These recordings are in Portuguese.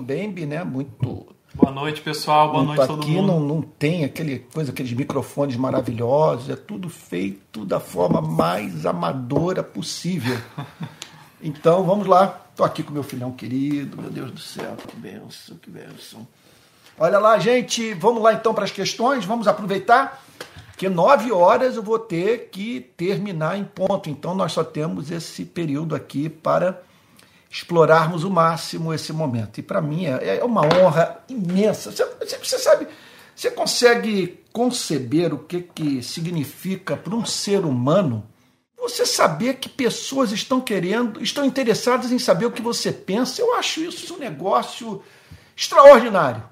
Bembe, né? Muito. Boa noite, pessoal. Boa noite aqui todo mundo. Não, não tem aquele coisa, aqueles microfones maravilhosos. É tudo feito da forma mais amadora possível. Então, vamos lá. Estou aqui com meu filhão querido. Meu Deus do céu, que benção, que benção. Olha lá, gente. Vamos lá então para as questões. Vamos aproveitar que nove horas eu vou ter que terminar em ponto. Então, nós só temos esse período aqui para explorarmos o máximo esse momento. E para mim é, é, uma honra imensa. Você, você, sabe, você consegue conceber o que, que significa para um ser humano você saber que pessoas estão querendo, estão interessadas em saber o que você pensa? Eu acho isso um negócio extraordinário.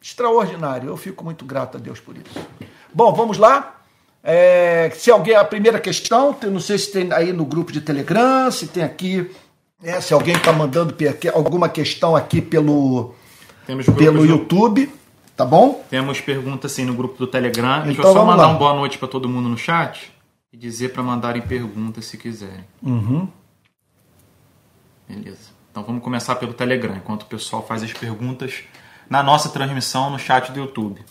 Extraordinário. Eu fico muito grato a Deus por isso. Bom, vamos lá. É, se alguém, a primeira questão, não sei se tem aí no grupo de Telegram, se tem aqui é, se alguém está mandando alguma questão aqui pelo, pelo YouTube, tá bom? Temos perguntas sim no grupo do Telegram. Deixa então, eu só mandar lá. uma boa noite para todo mundo no chat e dizer para mandarem perguntas se quiserem. Uhum. Beleza. Então vamos começar pelo Telegram, enquanto o pessoal faz as perguntas na nossa transmissão no chat do YouTube.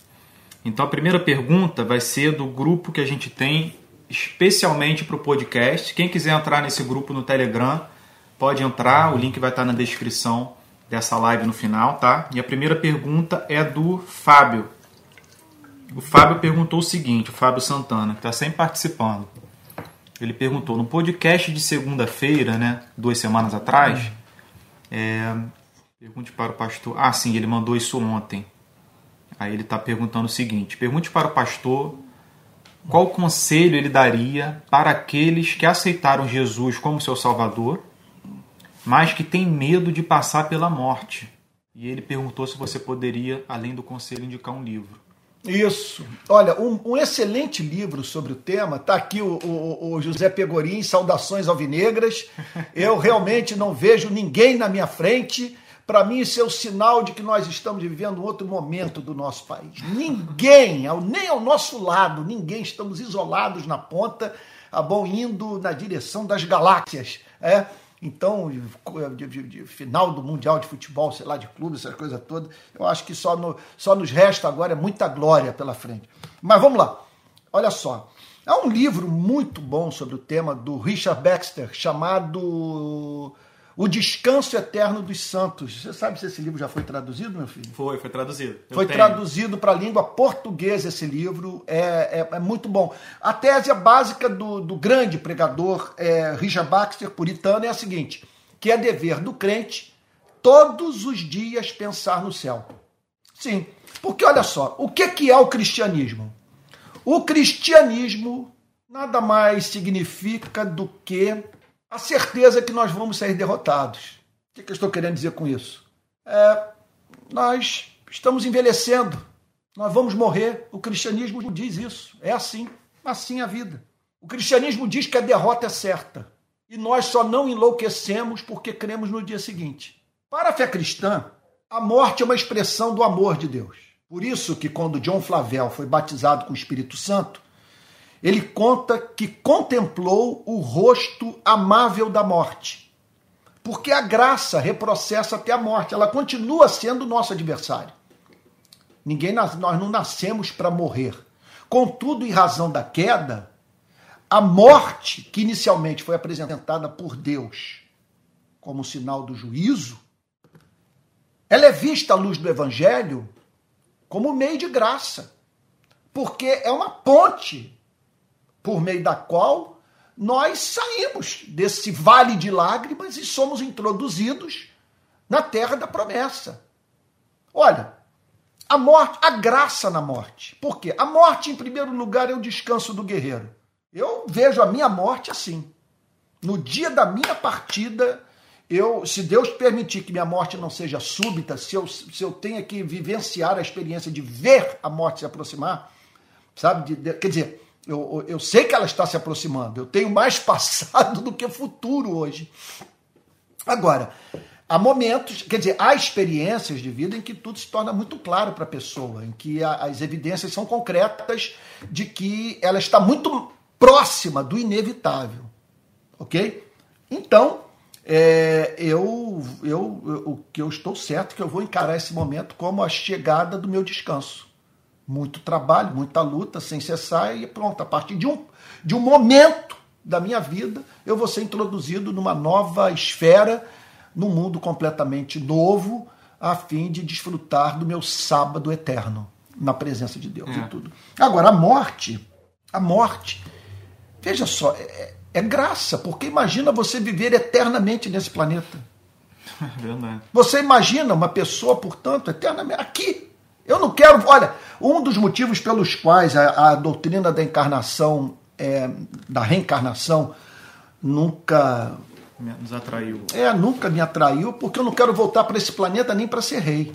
Então a primeira pergunta vai ser do grupo que a gente tem especialmente para o podcast. Quem quiser entrar nesse grupo no Telegram, pode entrar, o link vai estar na descrição dessa live no final, tá? E a primeira pergunta é do Fábio. O Fábio perguntou o seguinte, o Fábio Santana, que está sempre participando. Ele perguntou no podcast de segunda-feira, né, duas semanas atrás, é, pergunte para o pastor. Ah, sim, ele mandou isso ontem. Aí ele está perguntando o seguinte: pergunte para o pastor qual conselho ele daria para aqueles que aceitaram Jesus como seu Salvador mas que tem medo de passar pela morte. E ele perguntou se você poderia, além do conselho, indicar um livro. Isso. Olha, um, um excelente livro sobre o tema. Está aqui o, o, o, José Pegorim, Saudações Alvinegras. Eu realmente não vejo ninguém na minha frente. Para mim, isso é o sinal de que nós estamos vivendo um outro momento do nosso país. Ninguém, nem ao nosso lado, ninguém, estamos isolados na ponta, a bom, indo na direção das galáxias. É? Então, final do Mundial de Futebol, sei lá, de clube, essa coisa toda, eu acho que só, no, só nos resta agora é muita glória pela frente. Mas vamos lá, olha só. Há um livro muito bom sobre o tema do Richard Baxter, chamado o Descanso Eterno dos Santos. Você sabe se esse livro já foi traduzido, meu filho? Foi, foi traduzido. Eu foi tenho. traduzido para a língua portuguesa esse livro. É, é, é, muito bom. A tese básica do, do grande pregador é, Richard Baxter, puritano, é a seguinte: que é dever do crente todos os dias pensar no céu. Sim, porque olha só, o que, que é o cristianismo? O cristianismo nada mais significa do que a certeza que nós vamos sair derrotados. O que, eu estou querendo dizer com isso? É, nós estamos envelhecendo, nós vamos morrer. O cristianismo diz isso. É assim, assim a vida. O cristianismo diz que a derrota é certa. E nós só não enlouquecemos porque cremos no dia seguinte. Para a fé cristã, a morte é uma expressão do amor de Deus. Por isso que quando John Flavel foi batizado com o Espírito Santo, ele conta que contemplou o rosto amável da morte. Porque a graça reprocessa até a morte, ela continua sendo nosso adversário. Ninguém nós não nascemos para morrer. Contudo, em razão da queda, a morte que inicialmente foi apresentada por Deus como sinal do juízo, ela é vista à luz do evangelho como meio de graça, porque é uma ponte por meio da qual nós saímos desse vale de lágrimas e somos introduzidos na terra da promessa. Olha, a morte, a graça na morte. Por quê? A morte, em primeiro lugar, é o descanso do guerreiro. Eu vejo a minha morte assim. No dia da minha partida, eu, se Deus permitir que minha morte não seja súbita, se eu, se eu tenha que vivenciar a experiência de ver a morte se aproximar, sabe? De, de, quer dizer, eu, eu sei que ela está se aproximando. Eu tenho mais passado do que futuro hoje. Agora, há momentos, quer dizer, há experiências de vida em que tudo se torna muito claro para a pessoa, em que as evidências são concretas de que ela está muito próxima do inevitável. Ok? Então, é, eu, eu, eu, o que eu estou certo é que eu vou encarar esse momento como a chegada do meu descanso. Muito trabalho, muita luta, sem cessar, e pronto, a partir de um, de um momento da minha vida, eu vou ser introduzido numa nova esfera, num mundo completamente novo, a fim de desfrutar do meu sábado eterno, na presença de Deus é. e tudo. Agora, a morte, a morte, veja só, é, é graça, porque imagina você viver eternamente nesse planeta. É verdade. Você imagina uma pessoa, portanto, eternamente aqui. Eu não quero. Olha, um dos motivos pelos quais a, a doutrina da encarnação, é, da reencarnação, nunca nos atraiu. É, nunca me atraiu, porque eu não quero voltar para esse planeta nem para ser rei.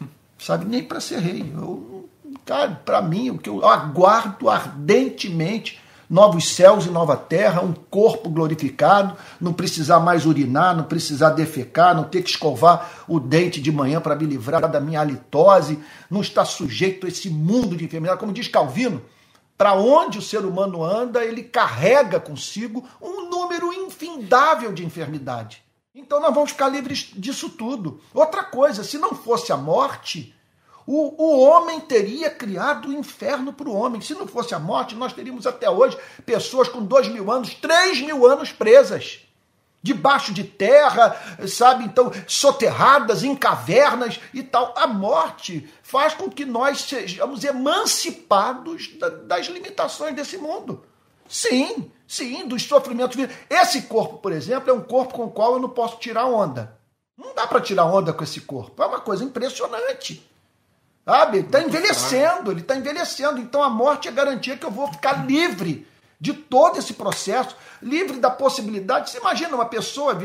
Sabe? Nem para ser rei. Eu, cara, para mim, o que eu aguardo ardentemente novos céus e nova terra, um corpo glorificado, não precisar mais urinar, não precisar defecar, não ter que escovar o dente de manhã para me livrar da minha halitose, não estar sujeito a esse mundo de enfermidade. Como diz Calvino, para onde o ser humano anda, ele carrega consigo um número infindável de enfermidade. Então nós vamos ficar livres disso tudo. Outra coisa, se não fosse a morte, o, o homem teria criado o inferno para o homem. Se não fosse a morte, nós teríamos até hoje pessoas com dois mil anos, três mil anos presas. Debaixo de terra, sabe? Então, soterradas em cavernas e tal. A morte faz com que nós sejamos emancipados das limitações desse mundo. Sim, sim, dos sofrimentos. Esse corpo, por exemplo, é um corpo com o qual eu não posso tirar onda. Não dá para tirar onda com esse corpo. É uma coisa impressionante. Sabe? Ele está envelhecendo, ele está envelhecendo. Então a morte é garantia que eu vou ficar livre de todo esse processo, livre da possibilidade. Você imagina uma pessoa,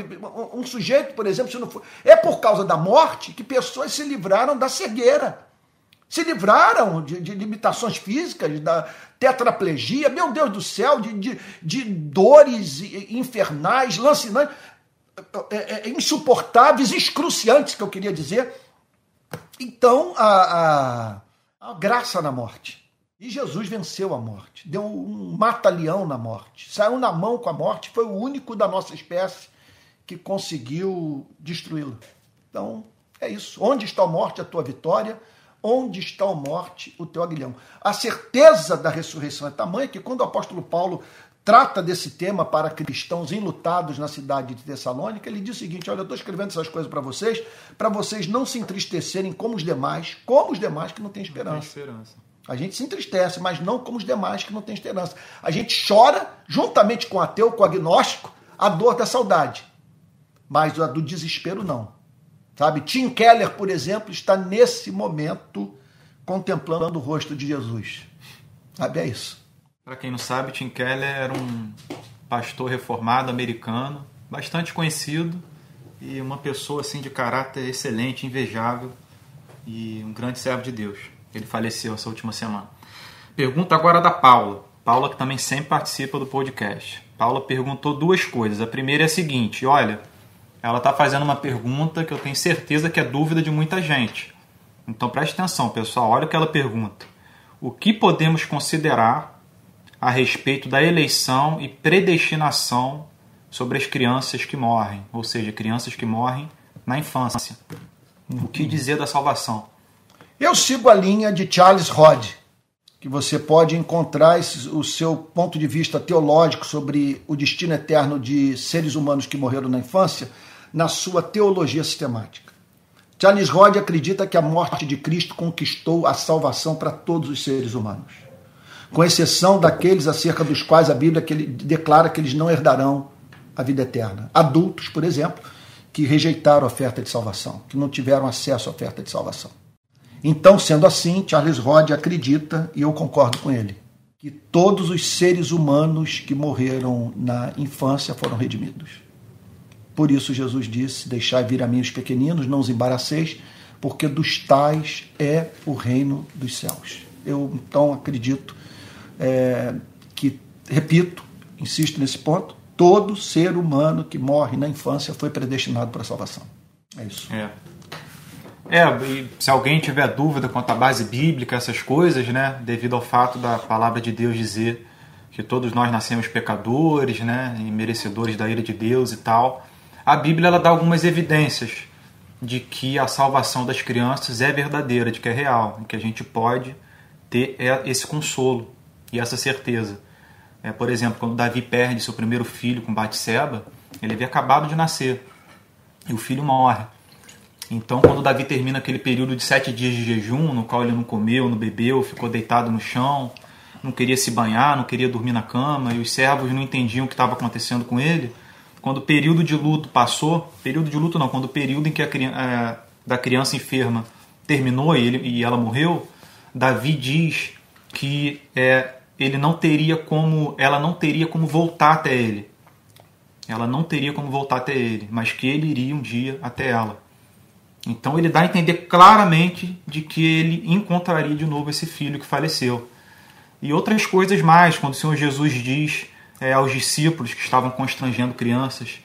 um sujeito, por exemplo, se não for. É por causa da morte que pessoas se livraram da cegueira. Se livraram de, de limitações físicas, da tetraplegia, meu Deus do céu, de, de, de dores infernais, lancinantes, é, é, insuportáveis, excruciantes, que eu queria dizer então, a, a, a graça na morte. E Jesus venceu a morte, deu um mata-leão na morte, saiu na mão com a morte, foi o único da nossa espécie que conseguiu destruí-la. Então, é isso. Onde está a morte, a tua vitória? Onde está a morte, o teu aguilhão? A certeza da ressurreição é tamanha que quando o apóstolo Paulo trata desse tema para cristãos enlutados na cidade de Tessalônica, ele diz o seguinte: olha, eu estou escrevendo essas coisas para vocês, para vocês não se entristecerem como os demais, como os demais que não têm esperança. Não tem esperança. A gente se entristece, mas não como os demais que não têm esperança. A gente chora, juntamente com o ateu, com o agnóstico, a dor da saudade. Mas a do desespero não. Sabe? Tim Keller, por exemplo, está nesse momento contemplando o rosto de Jesus. Sabe? É isso. Para quem não sabe, Tim Keller era um pastor reformado americano, bastante conhecido e uma pessoa assim de caráter excelente, invejável e um grande servo de Deus. Ele faleceu essa última semana. Pergunta agora da Paula. Paula que também sempre participa do podcast. Paula perguntou duas coisas. A primeira é a seguinte: olha, ela está fazendo uma pergunta que eu tenho certeza que é dúvida de muita gente. Então preste atenção, pessoal. Olha o que ela pergunta. O que podemos considerar a respeito da eleição e predestinação sobre as crianças que morrem, ou seja, crianças que morrem na infância. O que dizer da salvação? Eu sigo a linha de Charles Rod, que você pode encontrar o seu ponto de vista teológico sobre o destino eterno de seres humanos que morreram na infância na sua teologia sistemática. Charles Rod acredita que a morte de Cristo conquistou a salvação para todos os seres humanos com exceção daqueles acerca dos quais a Bíblia declara que eles não herdarão a vida eterna. Adultos, por exemplo, que rejeitaram a oferta de salvação, que não tiveram acesso à oferta de salvação. Então, sendo assim, Charles Rod acredita, e eu concordo com ele, que todos os seres humanos que morreram na infância foram redimidos. Por isso Jesus disse: Deixai vir a mim os pequeninos, não os embaraceis, porque dos tais é o reino dos céus. Eu então acredito é, que, repito, insisto nesse ponto, todo ser humano que morre na infância foi predestinado para a salvação. É isso. É. É, e se alguém tiver dúvida quanto à base bíblica, essas coisas, né, devido ao fato da palavra de Deus dizer que todos nós nascemos pecadores, né, e merecedores da ira de Deus e tal, a Bíblia ela dá algumas evidências de que a salvação das crianças é verdadeira, de que é real, que a gente pode ter esse consolo e essa certeza. É, por exemplo, quando Davi perde seu primeiro filho com Batseba, ele havia acabado de nascer e o filho morre. Então, quando Davi termina aquele período de sete dias de jejum, no qual ele não comeu, não bebeu, ficou deitado no chão, não queria se banhar, não queria dormir na cama, e os servos não entendiam o que estava acontecendo com ele, quando o período de luto passou, período de luto não, quando o período em que a é, da criança enferma terminou e, ele, e ela morreu, Davi diz que é, ele não teria como, ela não teria como voltar até ele. Ela não teria como voltar até ele, mas que ele iria um dia até ela. Então ele dá a entender claramente de que ele encontraria de novo esse filho que faleceu. E outras coisas mais, quando o Senhor Jesus diz é, aos discípulos que estavam constrangendo crianças,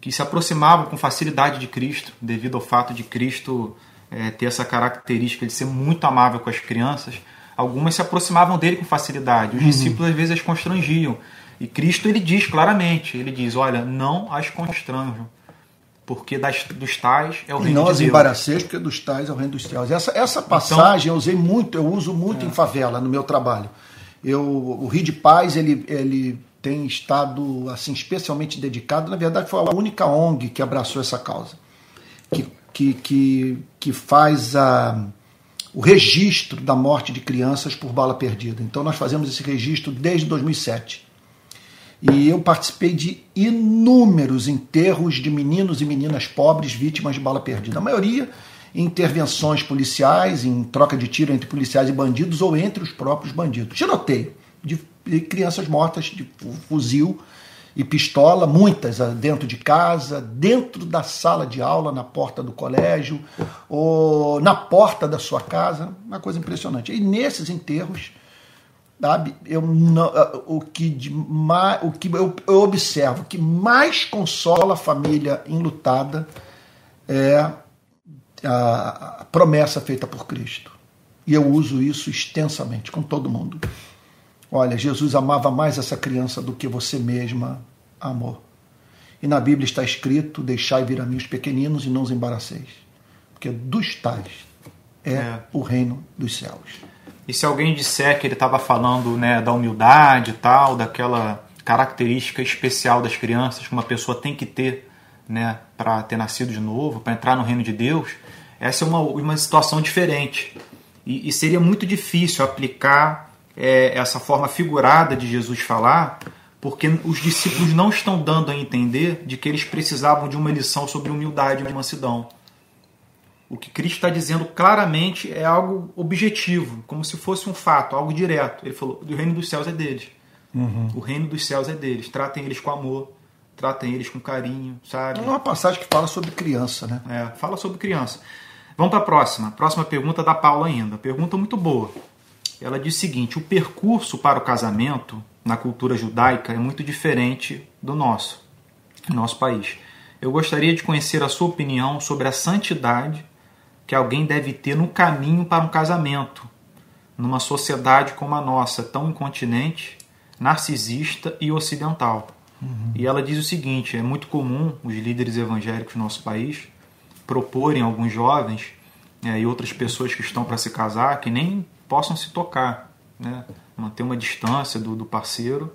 que se aproximavam com facilidade de Cristo, devido ao fato de Cristo é, ter essa característica de ser muito amável com as crianças, algumas se aproximavam dele com facilidade. Os uhum. discípulos às vezes as constrangiam. E Cristo ele diz claramente, ele diz, olha, não as constranjam, porque das, dos tais é o reino não de Deus. embaraceis, porque dos tais é o reino dos céus. Essa, essa então passagem então, eu usei muito, eu uso muito é. em favela, no meu trabalho. Eu, o Rio de Paz, ele, ele tem estado assim especialmente dedicado. Na verdade, foi a única ONG que abraçou essa causa, que, que, que, que faz a, o registro da morte de crianças por bala perdida. Então, nós fazemos esse registro desde 2007. E eu participei de inúmeros enterros de meninos e meninas pobres vítimas de bala perdida. A maioria em intervenções policiais, em troca de tiro entre policiais e bandidos ou entre os próprios bandidos. Tiroteio de crianças mortas de fuzil e pistola, muitas ah, dentro de casa, dentro da sala de aula, na porta do colégio, ou na porta da sua casa, uma coisa impressionante. E nesses enterros, sabe, eu não, ah, o que, de, o que eu, eu observo que mais consola a família enlutada é a promessa feita por Cristo. E eu uso isso extensamente com todo mundo. Olha, Jesus amava mais essa criança do que você mesma amou. E na Bíblia está escrito: Deixai vir a mim os pequeninos e não os embaraceis. Porque dos tais é, é. o reino dos céus. E se alguém disser que ele estava falando né, da humildade e tal, daquela característica especial das crianças que uma pessoa tem que ter né, para ter nascido de novo, para entrar no reino de Deus, essa é uma, uma situação diferente. E, e seria muito difícil aplicar é, essa forma figurada de Jesus falar, porque os discípulos não estão dando a entender de que eles precisavam de uma lição sobre humildade e mansidão. O que Cristo está dizendo claramente é algo objetivo, como se fosse um fato, algo direto. Ele falou: o reino dos céus é deles. Uhum. O reino dos céus é deles. Tratem eles com amor, tratem eles com carinho, sabe? É uma passagem que fala sobre criança, né? É, fala sobre criança. Vamos para a próxima. Próxima pergunta da Paula ainda. Pergunta muito boa. Ela diz o seguinte: o percurso para o casamento na cultura judaica é muito diferente do nosso, do nosso país. Eu gostaria de conhecer a sua opinião sobre a santidade que alguém deve ter no caminho para um casamento, numa sociedade como a nossa, tão incontinente, narcisista e ocidental. Uhum. E ela diz o seguinte: é muito comum os líderes evangélicos do nosso país proporem alguns jovens é, e outras pessoas que estão para se casar que nem possam se tocar, né? manter uma distância do, do parceiro,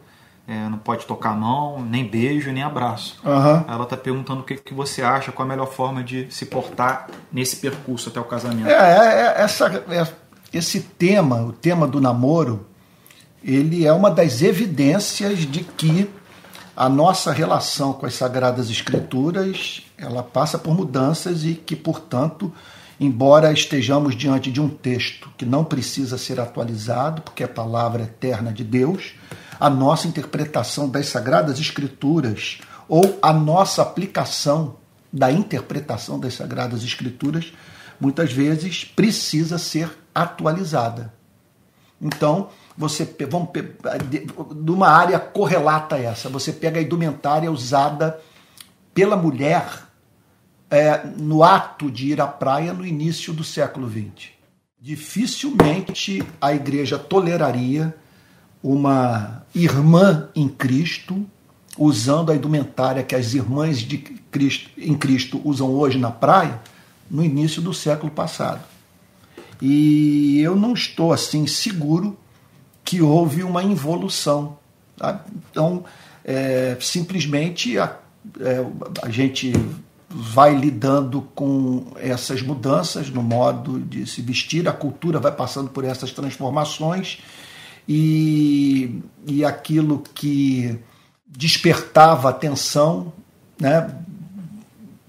é, não pode tocar a mão, nem beijo, nem abraço. Uhum. Ela está perguntando o que, que você acha, qual a melhor forma de se portar nesse percurso até o casamento. É, é, é essa, é, esse tema, o tema do namoro, ele é uma das evidências de que a nossa relação com as Sagradas Escrituras ela passa por mudanças e que, portanto, embora estejamos diante de um texto que não precisa ser atualizado, porque é a palavra eterna de Deus, a nossa interpretação das Sagradas Escrituras ou a nossa aplicação da interpretação das Sagradas Escrituras muitas vezes precisa ser atualizada. Então, você vamos de uma área correlata a essa, você pega a indumentária usada pela mulher é, no ato de ir à praia no início do século XX. Dificilmente a igreja toleraria uma irmã em Cristo usando a indumentária que as irmãs de Cristo, em Cristo usam hoje na praia no início do século passado. E eu não estou assim seguro que houve uma involução. Tá? Então, é, simplesmente a, é, a gente vai lidando com essas mudanças no modo de se vestir, a cultura vai passando por essas transformações e, e aquilo que despertava atenção né,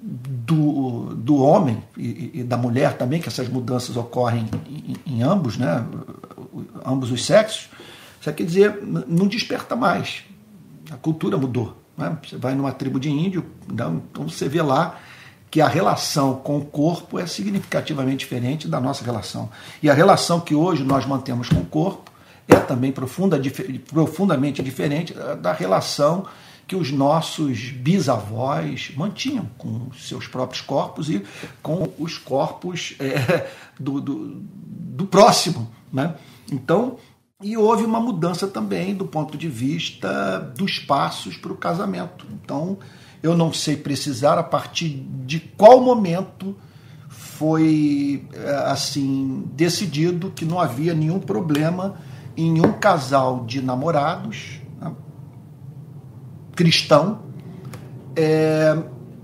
do, do homem e, e, da mulher também, que essas mudanças ocorrem em, em, ambos, né, ambos os sexos, isso quer dizer, não desperta mais. A cultura mudou. Né? Você vai numa tribo de índio, então você vê lá que a relação com o corpo é significativamente diferente da nossa relação. E a relação que hoje nós mantemos com o corpo é também profunda, profundamente diferente da relação que os nossos bisavós mantinham com seus próprios corpos e com os corpos é, do, do, do, próximo. Né? Então, e houve uma mudança também do ponto de vista dos passos para o casamento. Então, eu não sei precisar a partir de qual momento foi é, assim decidido que não havia nenhum problema em um casal de namorados né, cristão é,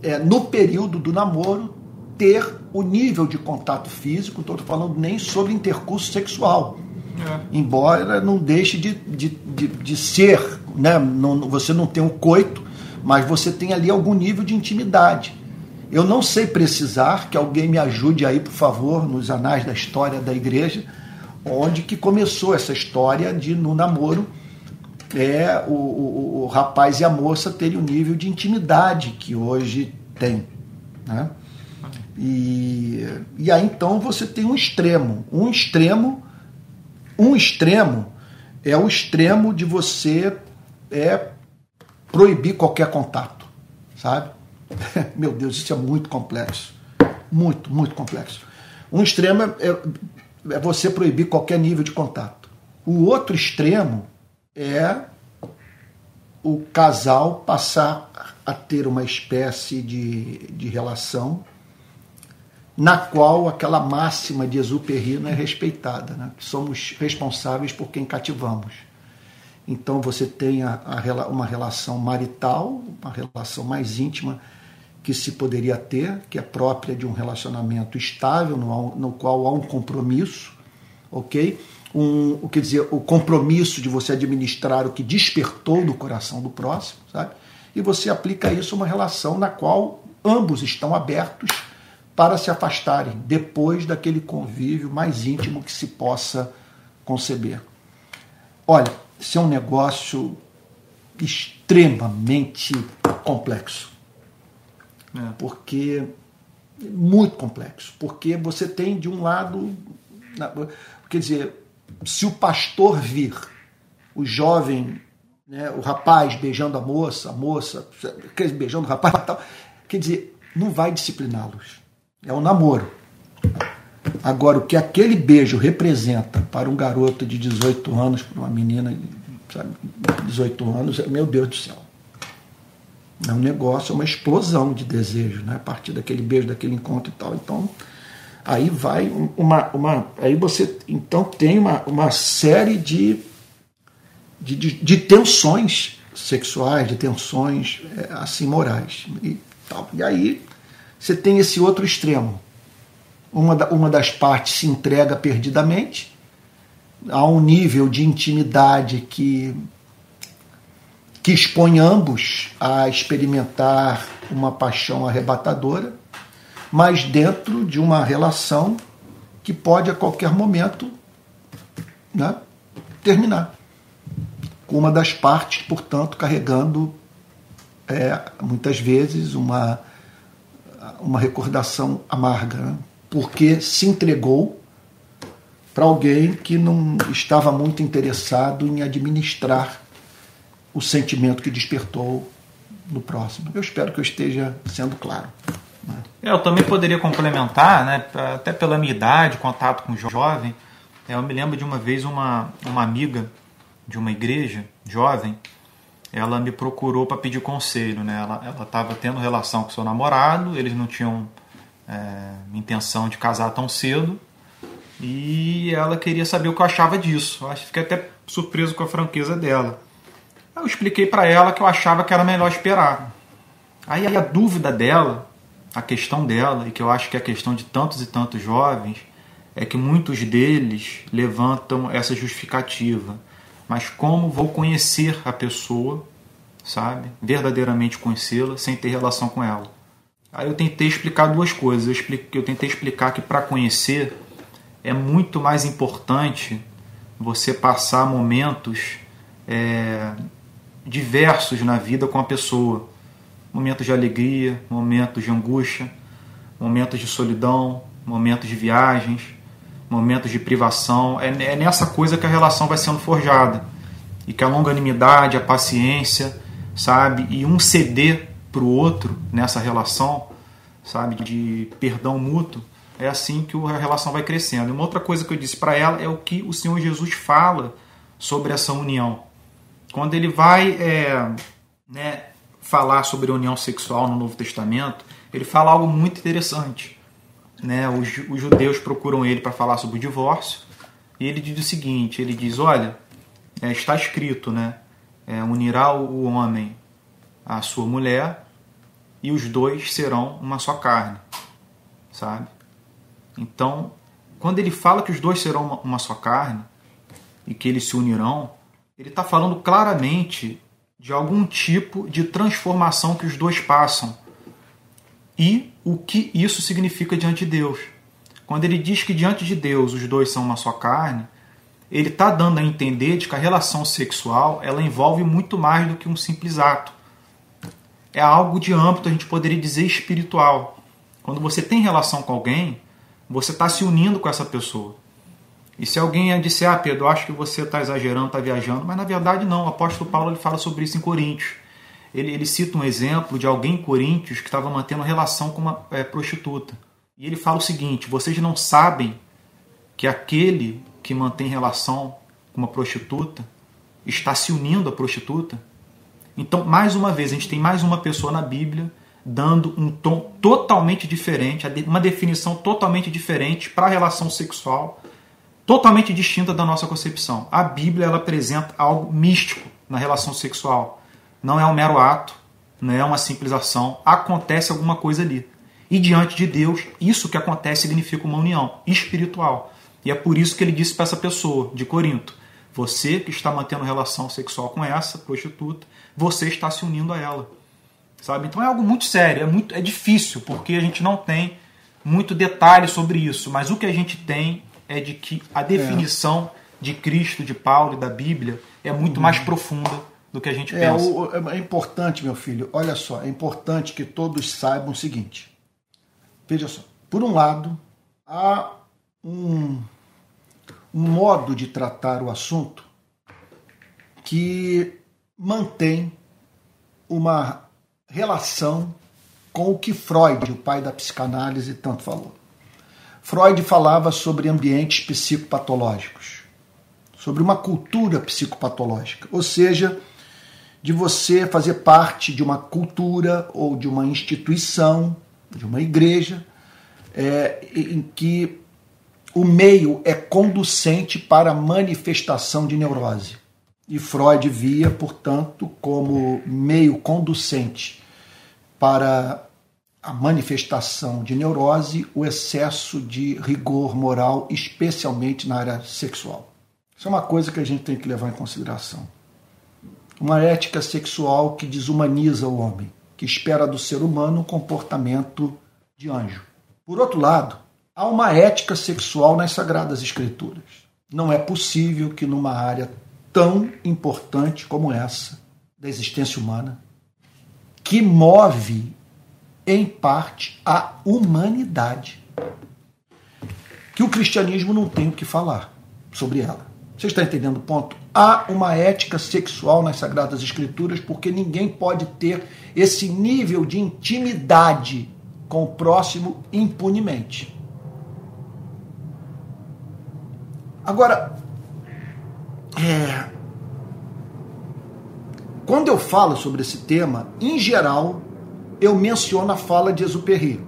é, no período do namoro ter o nível de contato físico, estou falando nem sobre intercurso sexual, é. embora não deixe de, de, de, de ser, né? não, você não tem um coito, mas você tem ali algum nível de intimidade. Eu não sei precisar, que alguém me ajude aí, por favor, nos anais da história da igreja, onde que começou essa história de no namoro é o, o, o rapaz e a moça terem o nível de intimidade que hoje tem. Né? E, e aí então você tem um extremo. Um extremo, um extremo é o extremo de você é proibir qualquer contato, sabe? Meu Deus, isso é muito complexo. Muito, muito complexo. Um extremo é, é é você proibir qualquer nível de contato. O outro extremo é o casal passar a ter uma espécie de, de relação na qual aquela máxima de Exupéry não é respeitada, né? somos responsáveis por quem cativamos. Então você tem a, a, uma relação marital, uma relação mais íntima que se poderia ter, que é própria de um relacionamento estável, no, no qual há um compromisso, ok? Um, quer dizer, o compromisso de você administrar o que despertou do coração do próximo, sabe? E você aplica isso a uma relação na qual ambos estão abertos para se afastarem depois daquele convívio mais íntimo que se possa conceber. Olha, isso é um negócio extremamente complexo é. Porque muito complexo, porque você tem de um lado, quer dizer, se o pastor vir o jovem, né, o rapaz beijando a moça, a moça beijando o rapaz, tal, quer dizer, não vai discipliná-los. É um namoro. Agora, o que aquele beijo representa para um garoto de 18 anos, para uma menina de 18 anos, meu Deus do céu. É um negócio, é uma explosão de desejo, né? A partir daquele beijo, daquele encontro e tal. Então, aí vai uma. uma aí você então tem uma, uma série de, de, de, de tensões sexuais, de tensões é, assim morais. E, tal. e aí você tem esse outro extremo. Uma, da, uma das partes se entrega perdidamente, a um nível de intimidade que que expõe ambos a experimentar uma paixão arrebatadora, mas dentro de uma relação que pode a qualquer momento né, terminar. Com uma das partes, portanto, carregando é, muitas vezes uma, uma recordação amarga, né, porque se entregou para alguém que não estava muito interessado em administrar o sentimento que despertou no próximo. Eu espero que eu esteja sendo claro. Né? Eu também poderia complementar, né, até pela minha idade, contato com jovem. Eu me lembro de uma vez uma, uma amiga de uma igreja jovem, ela me procurou para pedir conselho, né? Ela estava tendo relação com seu namorado, eles não tinham é, intenção de casar tão cedo e ela queria saber o que eu achava disso. Eu fiquei até surpreso com a franqueza dela. Eu expliquei para ela que eu achava que era melhor esperar. Aí a dúvida dela, a questão dela, e que eu acho que é a questão de tantos e tantos jovens, é que muitos deles levantam essa justificativa. Mas como vou conhecer a pessoa, sabe? Verdadeiramente conhecê-la, sem ter relação com ela? Aí eu tentei explicar duas coisas. Eu, expliquei, eu tentei explicar que para conhecer é muito mais importante você passar momentos é, diversos na vida com a pessoa. Momentos de alegria, momentos de angústia, momentos de solidão, momentos de viagens, momentos de privação. É, é nessa coisa que a relação vai sendo forjada. E que a longanimidade, a paciência, sabe? E um ceder para o outro nessa relação, sabe? De perdão mútuo. É assim que a relação vai crescendo. E uma outra coisa que eu disse para ela é o que o Senhor Jesus fala sobre essa união. Quando ele vai é, né, falar sobre a união sexual no Novo Testamento, ele fala algo muito interessante né, os, os judeus procuram ele para falar sobre o divórcio, e ele diz o seguinte: ele diz, olha, é, está escrito, né, é, unirá o homem à sua mulher e os dois serão uma só carne, sabe? Então, quando ele fala que os dois serão uma, uma só carne e que eles se unirão, ele está falando claramente de algum tipo de transformação que os dois passam e o que isso significa diante de Deus. Quando ele diz que diante de Deus os dois são uma só carne, ele está dando a entender de que a relação sexual ela envolve muito mais do que um simples ato. É algo de âmbito, a gente poderia dizer, espiritual. Quando você tem relação com alguém, você está se unindo com essa pessoa. E se alguém disser, ah, Pedro, acho que você está exagerando, está viajando, mas na verdade não. O apóstolo Paulo ele fala sobre isso em Coríntios ele, ele cita um exemplo de alguém em Coríntios que estava mantendo relação com uma é, prostituta. E ele fala o seguinte: vocês não sabem que aquele que mantém relação com uma prostituta está se unindo à prostituta? Então, mais uma vez, a gente tem mais uma pessoa na Bíblia dando um tom totalmente diferente, uma definição totalmente diferente para a relação sexual, totalmente distinta da nossa concepção. A Bíblia ela apresenta algo místico na relação sexual não é um mero ato, não é uma simples ação, acontece alguma coisa ali. E diante de Deus, isso que acontece significa uma união espiritual. E é por isso que ele disse para essa pessoa de Corinto: você que está mantendo relação sexual com essa prostituta, você está se unindo a ela. Sabe? Então é algo muito sério, é muito é difícil, porque a gente não tem muito detalhe sobre isso, mas o que a gente tem é de que a definição é. de Cristo, de Paulo e da Bíblia é muito uhum. mais profunda do que a gente é, pensa. O, é importante, meu filho, olha só, é importante que todos saibam o seguinte. Veja só, por um lado, há um, um modo de tratar o assunto que mantém uma relação com o que Freud, o pai da psicanálise, tanto falou. Freud falava sobre ambientes psicopatológicos, sobre uma cultura psicopatológica, ou seja, de você fazer parte de uma cultura ou de uma instituição, de uma igreja, é, em que o meio é conducente para a manifestação de neurose. E Freud via, portanto, como meio conducente para a manifestação de neurose o excesso de rigor moral, especialmente na área sexual. Isso é uma coisa que a gente tem que levar em consideração uma ética sexual que desumaniza o homem, que espera do ser humano um comportamento de anjo. Por outro lado, há uma ética sexual nas Sagradas Escrituras. Não é possível que numa área tão importante como essa da existência humana, que move em parte a humanidade, que o cristianismo não tem o que falar sobre ela. Você está entendendo o ponto? Há uma ética sexual nas Sagradas Escrituras porque ninguém pode ter esse nível de intimidade com o próximo impunemente. Agora, é, quando eu falo sobre esse tema, em geral, eu menciono a fala de Exupéry,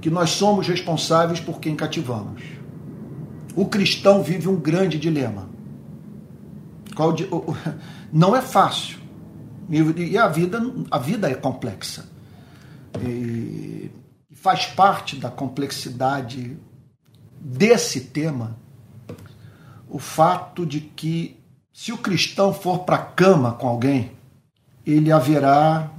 que nós somos responsáveis por quem cativamos. O cristão vive um grande dilema. Não é fácil. E a vida, a vida é complexa. E faz parte da complexidade desse tema o fato de que se o cristão for para a cama com alguém, ele haverá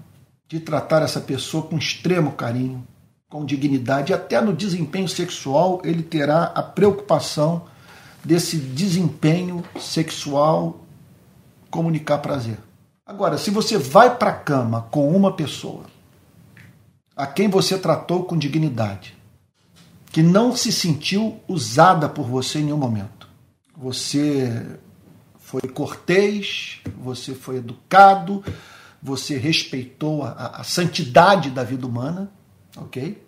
de tratar essa pessoa com extremo carinho, com dignidade, até no desempenho sexual ele terá a preocupação desse desempenho sexual comunicar prazer. Agora, se você vai para a cama com uma pessoa a quem você tratou com dignidade, que não se sentiu usada por você em nenhum momento, você foi cortês, você foi educado, você respeitou a, a santidade da vida humana, ok?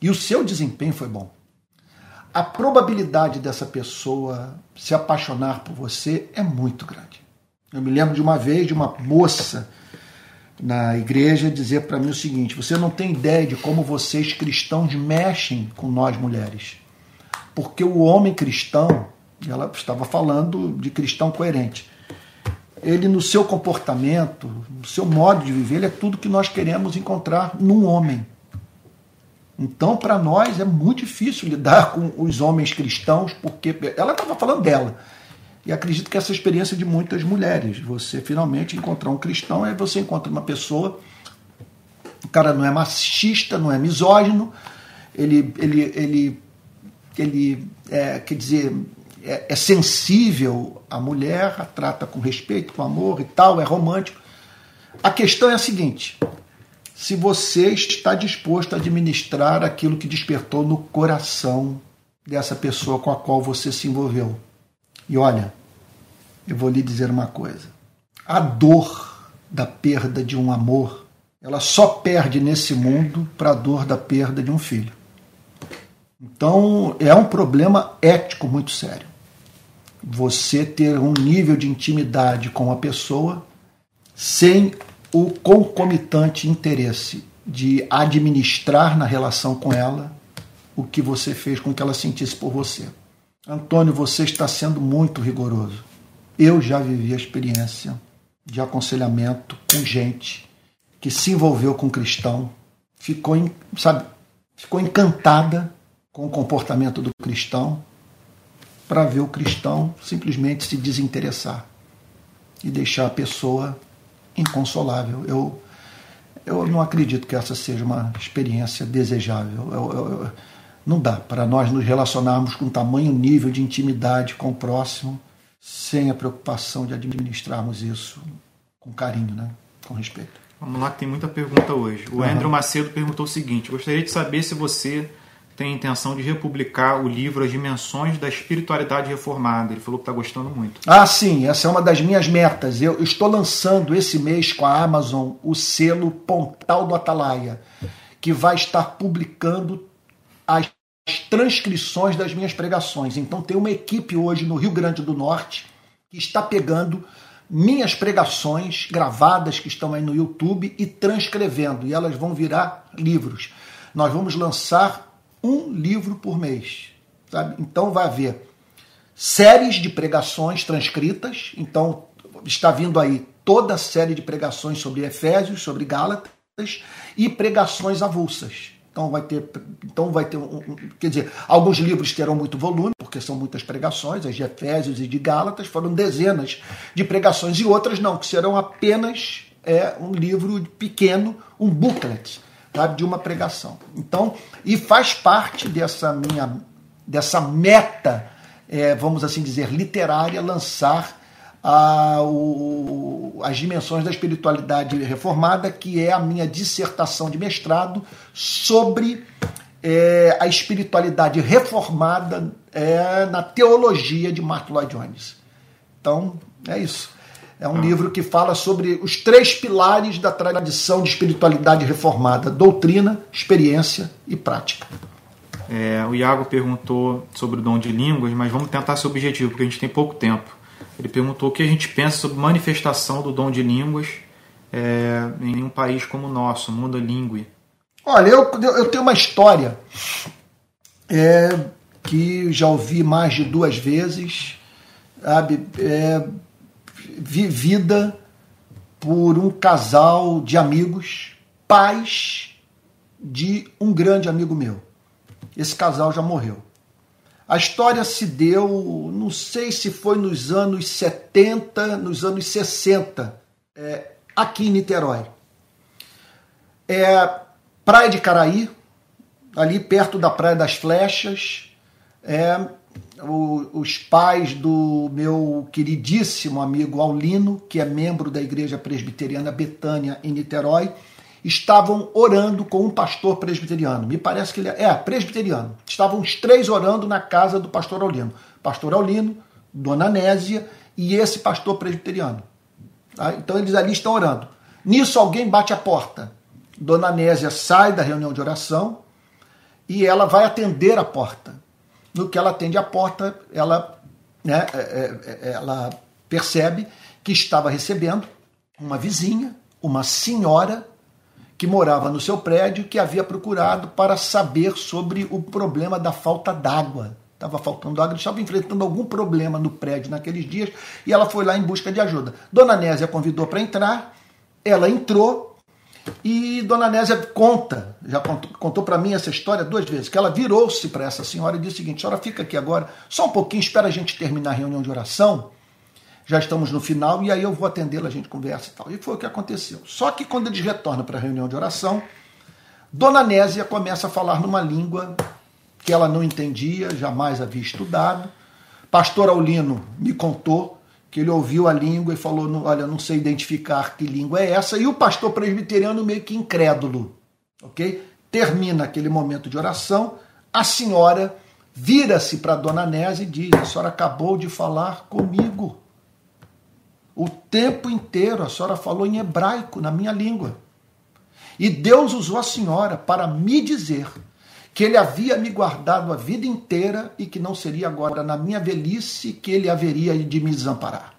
E o seu desempenho foi bom. A probabilidade dessa pessoa se apaixonar por você é muito grande. Eu me lembro de uma vez de uma moça na igreja dizer para mim o seguinte: você não tem ideia de como vocês cristãos mexem com nós mulheres. Porque o homem cristão, ela estava falando de cristão coerente, ele no seu comportamento, no seu modo de viver, ele é tudo que nós queremos encontrar num homem. Então, para nós é muito difícil lidar com os homens cristãos, porque ela estava falando dela. E acredito que essa experiência de muitas mulheres, você finalmente encontrar um cristão, aí você encontra uma pessoa, o cara não é machista, não é misógino, ele, ele, ele, ele é, quer dizer, é, é sensível à mulher, a trata com respeito, com amor e tal, é romântico. A questão é a seguinte: se você está disposto a administrar aquilo que despertou no coração dessa pessoa com a qual você se envolveu. E olha, eu vou lhe dizer uma coisa: a dor da perda de um amor, ela só perde nesse mundo para a dor da perda de um filho. Então é um problema ético muito sério você ter um nível de intimidade com a pessoa sem o concomitante interesse de administrar na relação com ela o que você fez com que ela sentisse por você. Antônio, você está sendo muito rigoroso. Eu já vivi a experiência de aconselhamento com gente que se envolveu com cristão, ficou, sabe, ficou encantada com o comportamento do cristão para ver o cristão simplesmente se desinteressar e deixar a pessoa inconsolável. Eu, eu não acredito que essa seja uma experiência desejável. Eu, eu, não dá para nós nos relacionarmos com tamanho nível de intimidade com o próximo sem a preocupação de administrarmos isso com carinho, né? com respeito. Vamos lá, que tem muita pergunta hoje. O uhum. Andrew Macedo perguntou o seguinte: gostaria de saber se você tem a intenção de republicar o livro As Dimensões da Espiritualidade Reformada. Ele falou que está gostando muito. Ah, sim, essa é uma das minhas metas. Eu estou lançando esse mês com a Amazon o selo Pontal do Atalaia, que vai estar publicando as transcrições das minhas pregações. Então tem uma equipe hoje no Rio Grande do Norte que está pegando minhas pregações gravadas que estão aí no YouTube e transcrevendo, e elas vão virar livros. Nós vamos lançar um livro por mês. Sabe? Então vai haver séries de pregações transcritas. Então está vindo aí toda a série de pregações sobre Efésios, sobre Gálatas e pregações avulsas. Então vai ter, então vai ter, quer dizer, alguns livros terão muito volume, porque são muitas pregações, as de Efésios e de Gálatas foram dezenas de pregações e outras não, que serão apenas é, um livro pequeno, um booklet, sabe, de uma pregação. Então, e faz parte dessa minha dessa meta, é, vamos assim dizer, literária, lançar a, o, as dimensões da espiritualidade reformada, que é a minha dissertação de mestrado sobre é, a espiritualidade reformada é, na teologia de Martin Lloyd Jones. Então, é isso. É um livro que fala sobre os três pilares da tradição de espiritualidade reformada: doutrina, experiência e prática. É, o Iago perguntou sobre o dom de línguas, mas vamos tentar ser objetivo, porque a gente tem pouco tempo. Ele perguntou o que a gente pensa sobre manifestação do dom de línguas é, em um país como o nosso, mundo língua. Olha, eu, eu tenho uma história é, que já ouvi mais de duas vezes, sabe, é, vivida por um casal de amigos, pais de um grande amigo meu. Esse casal já morreu. A história se deu, não sei se foi nos anos 70, nos anos 60, é, aqui em Niterói. É Praia de Caraí, ali perto da Praia das Flechas. É, o, os pais do meu queridíssimo amigo Aulino, que é membro da Igreja Presbiteriana Betânia em Niterói, estavam orando com um pastor presbiteriano. Me parece que ele é, é presbiteriano. Estavam os três orando na casa do pastor Aulino. Pastor Aulino, Dona Nésia e esse pastor presbiteriano. Tá? Então eles ali estão orando. Nisso alguém bate a porta. Dona Nésia sai da reunião de oração e ela vai atender a porta. No que ela atende a porta, ela, né, é, é, é, ela percebe que estava recebendo uma vizinha, uma senhora que morava no seu prédio, que havia procurado para saber sobre o problema da falta d'água. Estava faltando água, estava enfrentando algum problema no prédio naqueles dias e ela foi lá em busca de ajuda. Dona Nésia convidou para entrar, ela entrou e Dona Nésia conta, já contou, contou para mim essa história duas vezes, que ela virou-se para essa senhora e disse o seguinte: senhora, fica aqui agora, só um pouquinho, espera a gente terminar a reunião de oração já estamos no final e aí eu vou atendê-la, a gente conversa e tal. E foi o que aconteceu. Só que quando eles retornam para a reunião de oração, Dona Nésia começa a falar numa língua que ela não entendia, jamais havia estudado. Pastor Aulino me contou que ele ouviu a língua e falou: Olha, não sei identificar que língua é essa. E o pastor presbiteriano meio que incrédulo. Ok? Termina aquele momento de oração, a senhora vira-se para Dona Nésia e diz: A senhora acabou de falar comigo. O tempo inteiro a senhora falou em hebraico, na minha língua. E Deus usou a senhora para me dizer que ele havia me guardado a vida inteira e que não seria agora na minha velhice que ele haveria de me desamparar.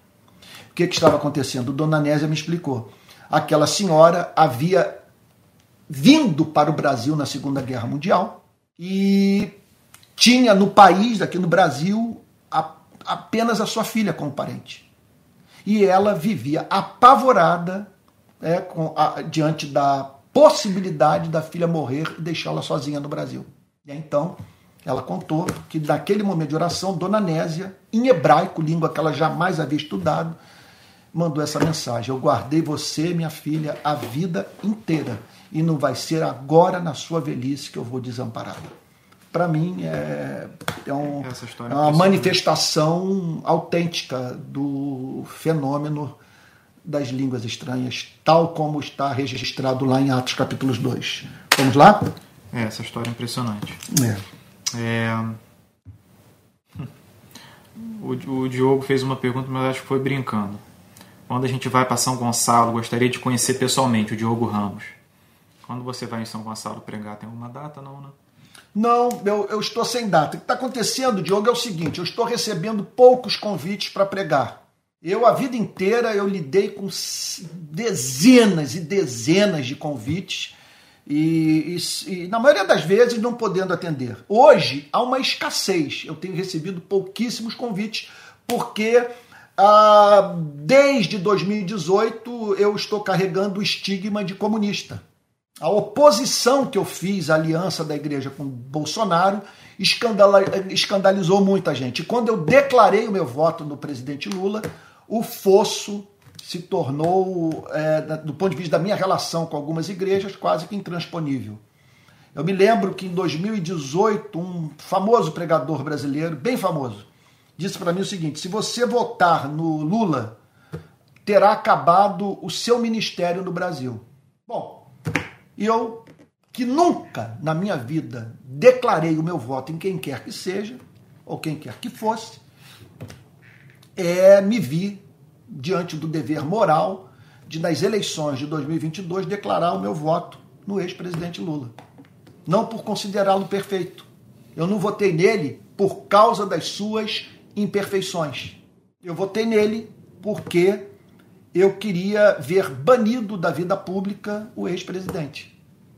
O que, que estava acontecendo? Dona Nésia me explicou. Aquela senhora havia vindo para o Brasil na Segunda Guerra Mundial e tinha no país, aqui no Brasil, a, apenas a sua filha como parente e ela vivia apavorada é, com, a, diante da possibilidade da filha morrer e deixá-la sozinha no Brasil. E então ela contou que naquele momento de oração, Dona Nésia, em hebraico, língua que ela jamais havia estudado, mandou essa mensagem: Eu guardei você, minha filha, a vida inteira, e não vai ser agora na sua velhice que eu vou desampará-la. Para mim, é, é, um, é uma manifestação autêntica do fenômeno das línguas estranhas, tal como está registrado lá em Atos capítulos 2. Vamos lá? É, essa história é impressionante. É. é... O, o Diogo fez uma pergunta, mas acho que foi brincando. Quando a gente vai para São Gonçalo, gostaria de conhecer pessoalmente o Diogo Ramos. Quando você vai em São Gonçalo pregar, tem alguma data, não, né? Não, eu, eu estou sem data. O que está acontecendo, Diogo, é o seguinte: eu estou recebendo poucos convites para pregar. Eu, a vida inteira, eu lidei com dezenas e dezenas de convites e, e, e, na maioria das vezes não podendo atender. Hoje há uma escassez. Eu tenho recebido pouquíssimos convites porque ah, desde 2018 eu estou carregando o estigma de comunista. A oposição que eu fiz à aliança da igreja com Bolsonaro escandalizou muita gente. Quando eu declarei o meu voto no presidente Lula, o fosso se tornou, é, do ponto de vista da minha relação com algumas igrejas, quase que intransponível. Eu me lembro que em 2018, um famoso pregador brasileiro, bem famoso, disse para mim o seguinte: se você votar no Lula, terá acabado o seu ministério no Brasil. Bom, eu, que nunca na minha vida declarei o meu voto em quem quer que seja, ou quem quer que fosse, é, me vi diante do dever moral de, nas eleições de 2022, declarar o meu voto no ex-presidente Lula. Não por considerá-lo perfeito. Eu não votei nele por causa das suas imperfeições. Eu votei nele porque eu queria ver banido da vida pública o ex-presidente.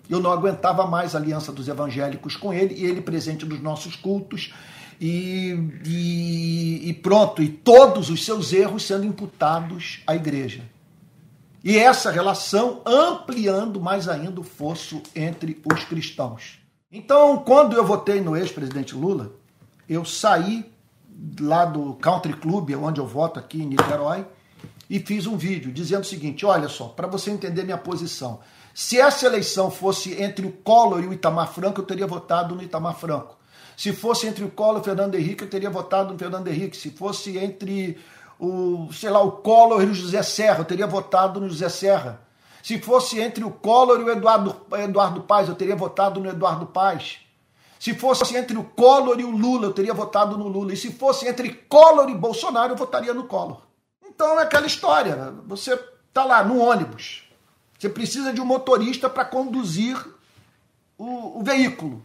Eu não aguentava mais a aliança dos evangélicos com ele e ele presente nos nossos cultos e, e, e pronto, e todos os seus erros sendo imputados à igreja. E essa relação ampliando mais ainda o fosso entre os cristãos. Então, quando eu votei no ex-presidente Lula, eu saí lá do Country Club, onde eu voto aqui em Niterói, e fiz um vídeo dizendo o seguinte: olha só, para você entender minha posição. Se essa eleição fosse entre o Collor e o Itamar Franco, eu teria votado no Itamar Franco. Se fosse entre o Collor e o Fernando Henrique, eu teria votado no Fernando Henrique. Se fosse entre o, sei lá, o Collor e o José Serra, eu teria votado no José Serra. Se fosse entre o Collor e o Eduardo, Eduardo Paz, eu teria votado no Eduardo Paz. Se fosse entre o Collor e o Lula, eu teria votado no Lula. E se fosse entre Collor e Bolsonaro, eu votaria no Collor. Então é aquela história. Você está lá no ônibus. Você precisa de um motorista para conduzir o, o, veículo.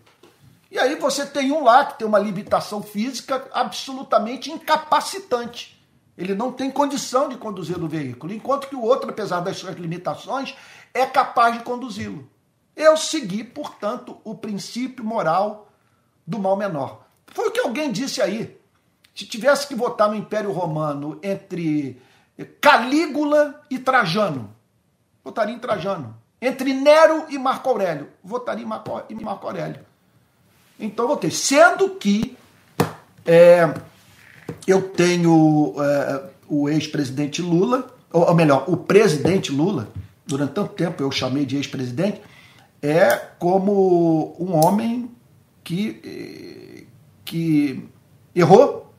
E aí você tem um lá que tem uma limitação física absolutamente incapacitante. Ele não tem condição de conduzir o veículo, enquanto que o outro, apesar das suas limitações, é capaz de conduzi-lo. Eu segui, portanto, o princípio moral do mal menor. Foi o que alguém disse aí. Se tivesse que votar no Império Romano entre Calígula e Trajano, votaria em Trajano. Entre Nero e Marco Aurélio, votaria em Marco, Aurélio. Então votei. Sendo que é, eu tenho é, o ex-presidente Lula, ou melhor, o presidente Lula, durante tanto tempo eu chamei de ex-presidente, é como um homem que, que errou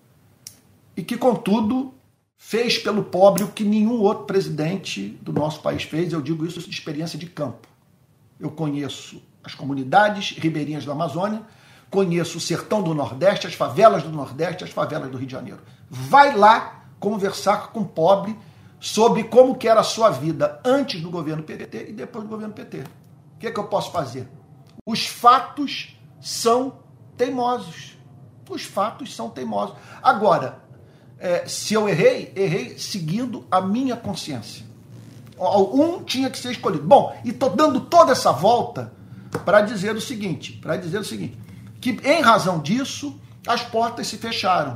e que, contudo, fez pelo pobre o que nenhum outro presidente do nosso país fez. Eu digo isso de experiência de campo. Eu conheço as comunidades ribeirinhas da Amazônia, conheço o sertão do Nordeste, as favelas do Nordeste, as favelas do Rio de Janeiro. Vai lá conversar com o pobre sobre como que era a sua vida antes do governo PT e depois do governo PT. O que, é que eu posso fazer? Os fatos são teimosos. Os fatos são teimosos. Agora, é, se eu errei, errei seguindo a minha consciência. Um tinha que ser escolhido. Bom, e estou dando toda essa volta para dizer o seguinte, para dizer o seguinte, que em razão disso as portas se fecharam,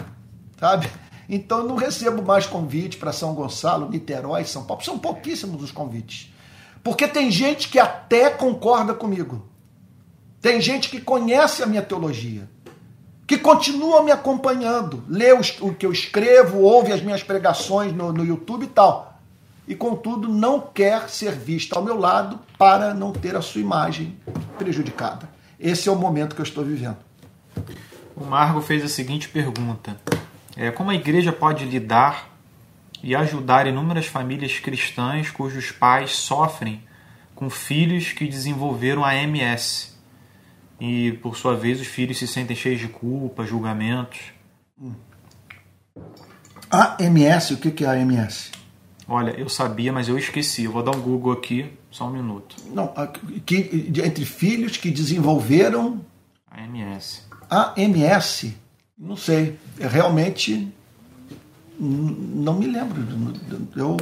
sabe? Então não recebo mais convite para São Gonçalo, Niterói, São Paulo. São pouquíssimos os convites. Porque tem gente que até concorda comigo. Tem gente que conhece a minha teologia que continuam me acompanhando, lê o que eu escrevo, ouve as minhas pregações no, no YouTube e tal. E, contudo, não quer ser vista ao meu lado para não ter a sua imagem prejudicada. Esse é o momento que eu estou vivendo. O Margo fez a seguinte pergunta: é, Como a igreja pode lidar e ajudar inúmeras famílias cristãs cujos pais sofrem com filhos que desenvolveram a MS? e, por sua vez, os filhos se sentem cheios de culpa, julgamentos. AMS, o que é AMS? Olha, eu sabia, mas eu esqueci. Eu vou dar um Google aqui, só um minuto. Não, que, entre filhos que desenvolveram. AMS. AMS? Não sei. Eu é realmente não me lembro. Eu,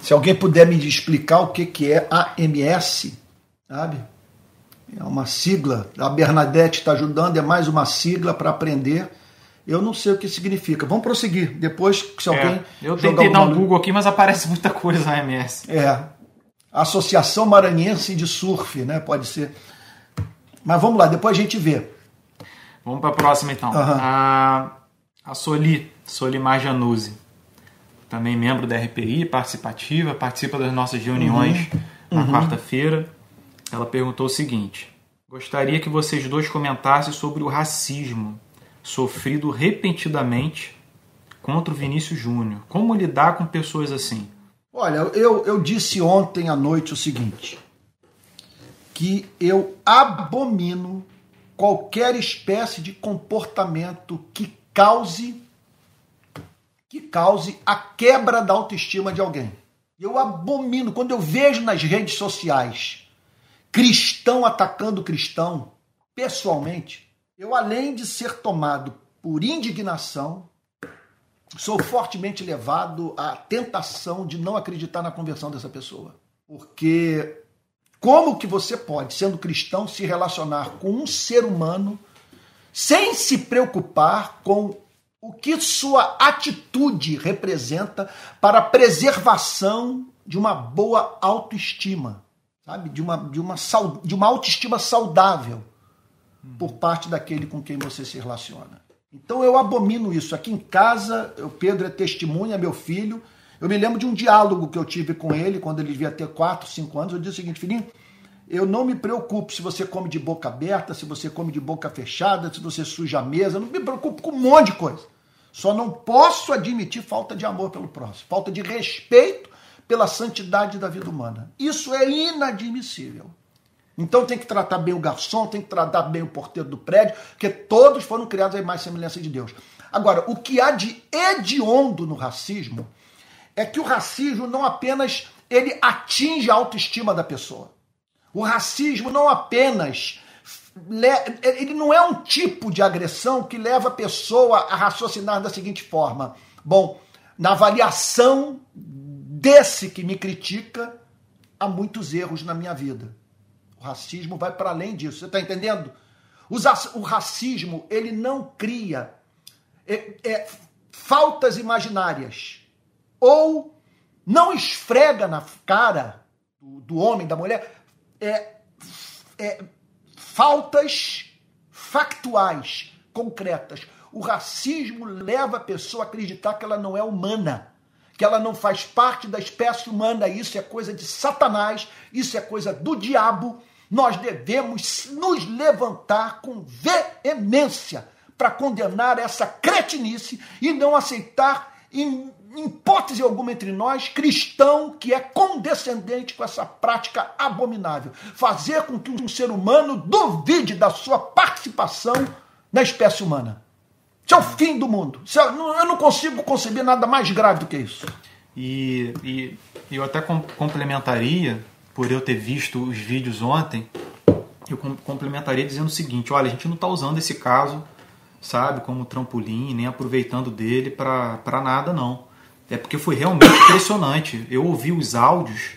se alguém puder me explicar o que, que é AMS, sabe? É uma sigla. A Bernadette está ajudando, é mais uma sigla para aprender. Eu não sei o que significa. Vamos prosseguir. Depois, se alguém. É, eu tentei dar um Google aqui, mas aparece muita coisa AMS. É. Associação Maranhense de Surf, né? Pode ser. Mas vamos lá, depois a gente vê. Vamos para a próxima então. Uhum. A, a Soli, Solimar Januzzi. Também membro da RPI, participativa, participa das nossas reuniões uhum. na uhum. quarta-feira. Ela perguntou o seguinte: Gostaria que vocês dois comentassem sobre o racismo sofrido repentinamente contra o Vinícius Júnior. Como lidar com pessoas assim? Olha, eu, eu disse ontem à noite o seguinte: que eu abomino qualquer espécie de comportamento que cause que cause a quebra da autoestima de alguém. Eu abomino quando eu vejo nas redes sociais cristão atacando cristão, pessoalmente, eu além de ser tomado por indignação, sou fortemente levado à tentação de não acreditar na conversão dessa pessoa. Porque como que você pode, sendo cristão, se relacionar com um ser humano sem se preocupar com o que sua atitude representa para a preservação de uma boa autoestima, sabe? De uma, de uma, de uma autoestima saudável por parte daquele com quem você se relaciona. Então eu abomino isso. Aqui em casa, o Pedro é testemunha, meu filho. Eu me lembro de um diálogo que eu tive com ele quando ele devia ter 4, 5 anos. Eu disse o seguinte, filhinho, eu não me preocupo se você come de boca aberta, se você come de boca fechada, se você suja a mesa. Eu não me preocupo com um monte de coisa. Só não posso admitir falta de amor pelo próximo, falta de respeito pela santidade da vida humana. Isso é inadmissível. Então tem que tratar bem o garçom, tem que tratar bem o porteiro do prédio, porque todos foram criados à imagem e semelhança de Deus. Agora, o que há de hediondo no racismo é que o racismo não apenas ele atinge a autoestima da pessoa. O racismo não apenas ele não é um tipo de agressão que leva a pessoa a raciocinar da seguinte forma: bom, na avaliação desse que me critica, há muitos erros na minha vida. Racismo vai para além disso. Você está entendendo? O racismo ele não cria é, é, faltas imaginárias ou não esfrega na cara do, do homem, da mulher, é, é, faltas factuais, concretas. O racismo leva a pessoa a acreditar que ela não é humana que ela não faz parte da espécie humana, isso é coisa de Satanás, isso é coisa do diabo. Nós devemos nos levantar com veemência para condenar essa cretinice e não aceitar, em, hipótese alguma entre nós, cristão que é condescendente com essa prática abominável. Fazer com que um ser humano duvide da sua participação na espécie humana. Isso é o fim do mundo. Eu não consigo conceber nada mais grave do que isso. E, e eu até complementaria, por eu ter visto os vídeos ontem, eu complementaria dizendo o seguinte: olha, a gente não está usando esse caso, sabe, como trampolim, nem aproveitando dele para nada, não. É porque foi realmente impressionante. Eu ouvi os áudios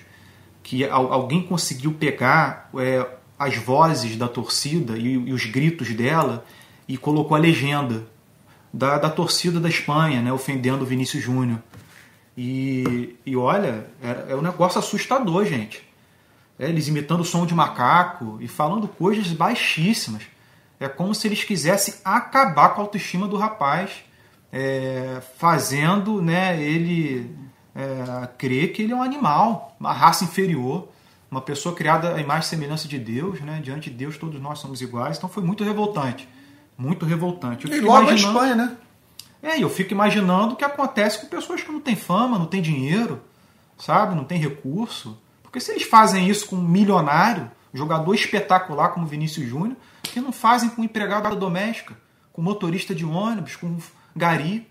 que alguém conseguiu pegar é, as vozes da torcida e, e os gritos dela e colocou a legenda da, da torcida da Espanha, né, ofendendo o Vinícius Júnior. E, e olha, é, é um negócio assustador, gente. É, eles imitando o som de macaco e falando coisas baixíssimas. É como se eles quisessem acabar com a autoestima do rapaz, é, fazendo né, ele é, crer que ele é um animal, uma raça inferior, uma pessoa criada à imagem e semelhança de Deus, né? diante de Deus todos nós somos iguais. Então foi muito revoltante muito revoltante. Eu e logo a Espanha, né? É, eu fico imaginando o que acontece com pessoas que não têm fama, não têm dinheiro, sabe? Não têm recurso. Porque se eles fazem isso com um milionário, jogador espetacular como Vinícius Júnior, que não fazem com empregada doméstica, com motorista de ônibus, com gari.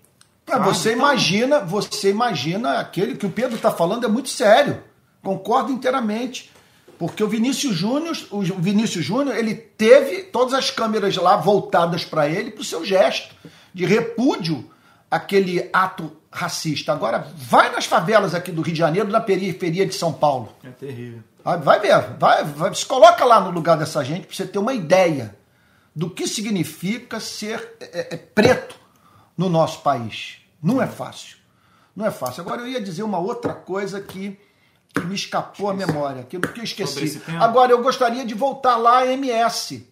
Ah, você então, imagina, você imagina aquele que o Pedro está falando é muito sério. Concordo inteiramente. Porque o Vinícius Júnior, o Vinícius Júnior, ele teve todas as câmeras lá voltadas para ele para o seu gesto de repúdio àquele ato racista. Agora, vai nas favelas aqui do Rio de Janeiro, na periferia de São Paulo. É terrível. Vai ver, vai, vai, se coloca lá no lugar dessa gente para você ter uma ideia do que significa ser é, é, preto no nosso país. Não é fácil. Não é fácil. Agora, eu ia dizer uma outra coisa que que me escapou a memória, que, que eu esqueci. Agora, eu gostaria de voltar lá a MS.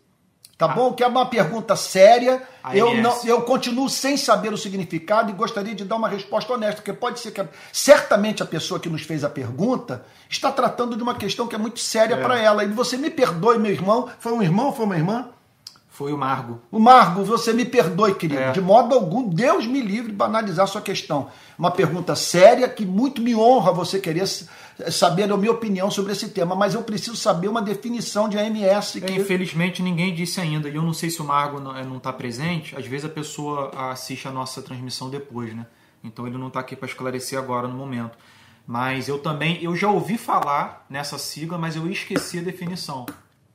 Tá ah. bom? Que é uma pergunta séria. eu, não, eu continuo sem saber o significado e gostaria de dar uma resposta honesta, porque pode ser que a, certamente a pessoa que nos fez a pergunta está tratando de uma questão que é muito séria é. para ela. E você me perdoe, meu irmão. Foi um irmão foi uma irmã? Foi o Margo. O Margo, você me perdoe, querido. É. De modo algum, Deus me livre de banalizar sua questão. Uma pergunta séria que muito me honra você querer saber a minha opinião sobre esse tema, mas eu preciso saber uma definição de AMS. Que... É, infelizmente, ninguém disse ainda. E eu não sei se o Margo não está presente. Às vezes a pessoa assiste a nossa transmissão depois, né? Então ele não está aqui para esclarecer agora no momento. Mas eu também, eu já ouvi falar nessa sigla, mas eu esqueci a definição.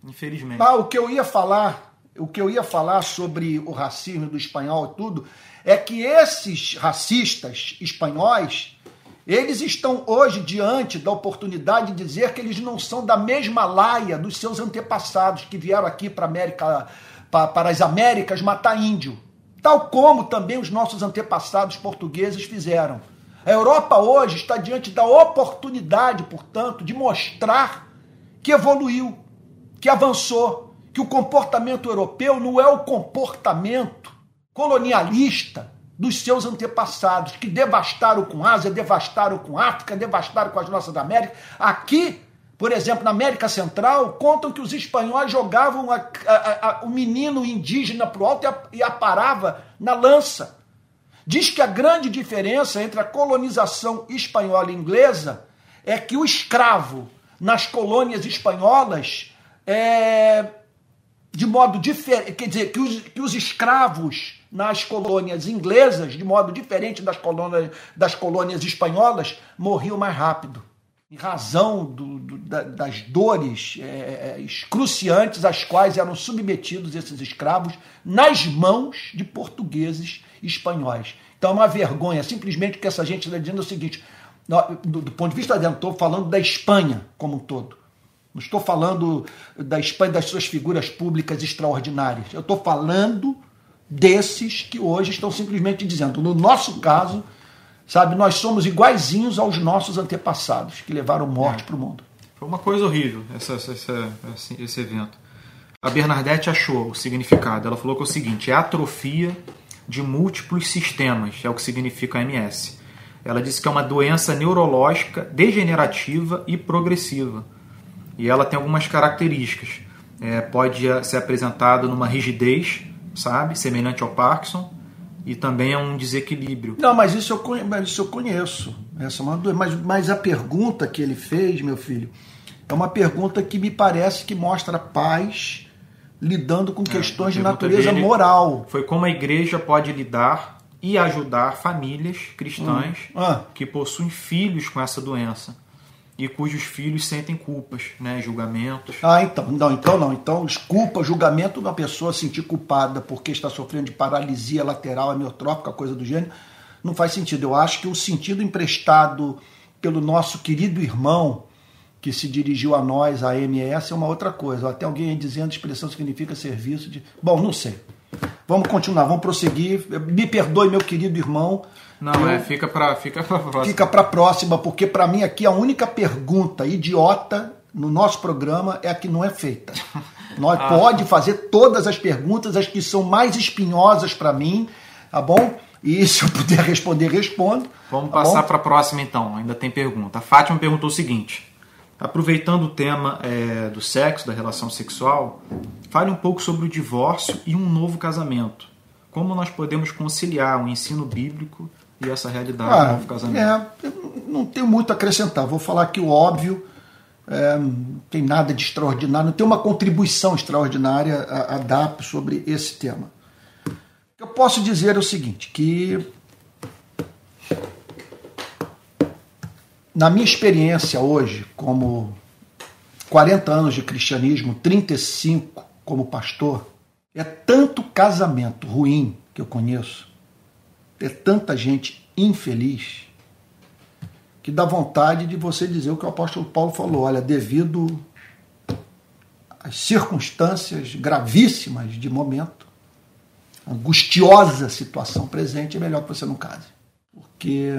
Infelizmente. Ah, o que eu ia falar o que eu ia falar sobre o racismo do espanhol e tudo, é que esses racistas espanhóis, eles estão hoje diante da oportunidade de dizer que eles não são da mesma laia dos seus antepassados que vieram aqui para América, para as Américas matar índio, tal como também os nossos antepassados portugueses fizeram. A Europa hoje está diante da oportunidade, portanto, de mostrar que evoluiu, que avançou, que o comportamento europeu não é o comportamento colonialista dos seus antepassados, que devastaram com Ásia, devastaram com África, devastaram com as nossas Américas. Aqui, por exemplo, na América Central, contam que os espanhóis jogavam a, a, a, o menino indígena para o alto e, aparava na lança. Diz que a grande diferença entre a colonização espanhola e inglesa é que o escravo nas colônias espanholas é, de modo diferente, quer dizer, que os, que os escravos nas colônias inglesas, de modo diferente das colônias, das colônias espanholas, morriam mais rápido, em razão do, do, da, das dores é, é, excruciantes às quais eram submetidos esses escravos nas mãos de portugueses e espanhóis. Então é uma vergonha, simplesmente que essa gente está dizendo o seguinte, do, do ponto de vista dentro, estou falando da Espanha como um todo. Não estou falando da Espanha das suas figuras públicas extraordinárias. Eu estou falando desses que hoje estão simplesmente dizendo, no nosso caso, sabe, nós somos iguaizinhos aos nossos antepassados que levaram morte é. para o mundo. Foi uma coisa horrível essa, essa, esse, esse evento. A Bernadette achou o significado. Ela falou que é o seguinte: é atrofia de múltiplos sistemas, é o que significa MS. Ela disse que é uma doença neurológica degenerativa e progressiva e ela tem algumas características. É, pode ser apresentado numa rigidez, sabe, semelhante ao Parkinson, e também é um desequilíbrio. Não, mas isso eu, conheço, mas isso eu conheço. Essa é uma mas, mas a pergunta que ele fez, meu filho, é uma pergunta que me parece que mostra paz lidando com é, questões de natureza moral. Foi como a igreja pode lidar e ajudar famílias cristãs hum. ah. que possuem filhos com essa doença e cujos filhos sentem culpas, né, julgamentos. Ah, então, não, então não. Então, culpa, julgamento uma pessoa sentir culpada porque está sofrendo de paralisia lateral amiotrófica, coisa do gênero, não faz sentido. Eu acho que o sentido emprestado pelo nosso querido irmão que se dirigiu a nós, a MS, é uma outra coisa. Até alguém dizendo que expressão significa serviço de. Bom, não sei. Vamos continuar, vamos prosseguir. Me perdoe, meu querido irmão. Não, eu, é, fica para fica pra próxima. Fica para próxima, porque para mim aqui a única pergunta idiota no nosso programa é a que não é feita. Nós ah. pode fazer todas as perguntas, as que são mais espinhosas para mim, tá bom? E se eu puder responder, respondo. Vamos tá passar para a próxima então. Ainda tem pergunta. A Fátima perguntou o seguinte: aproveitando o tema é, do sexo, da relação sexual, fale um pouco sobre o divórcio e um novo casamento. Como nós podemos conciliar o ensino bíblico e essa realidade ah, do novo casamento? É, não tenho muito a acrescentar. Vou falar que o óbvio é, não tem nada de extraordinário, não tem uma contribuição extraordinária a, a dar sobre esse tema. O que eu posso dizer é o seguinte, que na minha experiência hoje, como 40 anos de cristianismo, 35 como pastor, é tanto casamento ruim que eu conheço, é tanta gente infeliz, que dá vontade de você dizer o que o apóstolo Paulo falou: olha, devido às circunstâncias gravíssimas de momento, angustiosa situação presente, é melhor que você não case. Porque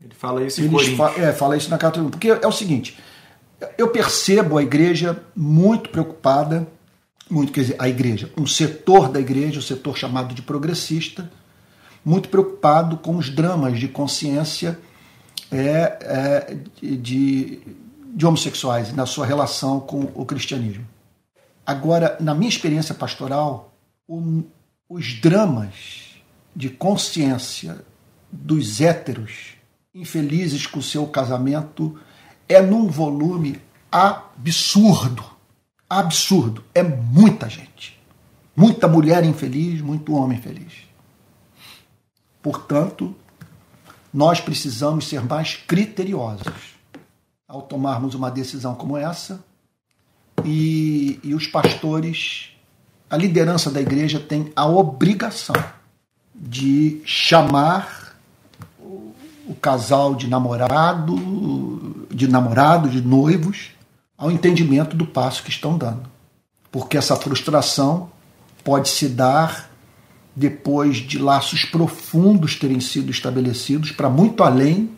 ele fala isso em Coríntios. Fa é, fala isso na carta. Porque é o seguinte, eu percebo a igreja muito preocupada, muito quer dizer, a igreja, um setor da igreja, o um setor chamado de progressista, muito preocupado com os dramas de consciência é, é, de, de homossexuais na sua relação com o cristianismo. Agora, na minha experiência pastoral, o, os dramas de consciência dos héteros infelizes com o seu casamento é num volume absurdo. Absurdo. É muita gente. Muita mulher infeliz, muito homem feliz. Portanto, nós precisamos ser mais criteriosos ao tomarmos uma decisão como essa. E, e os pastores a liderança da igreja tem a obrigação de chamar o casal de namorado, de namorado, de noivos, ao entendimento do passo que estão dando. Porque essa frustração pode se dar depois de laços profundos terem sido estabelecidos para muito além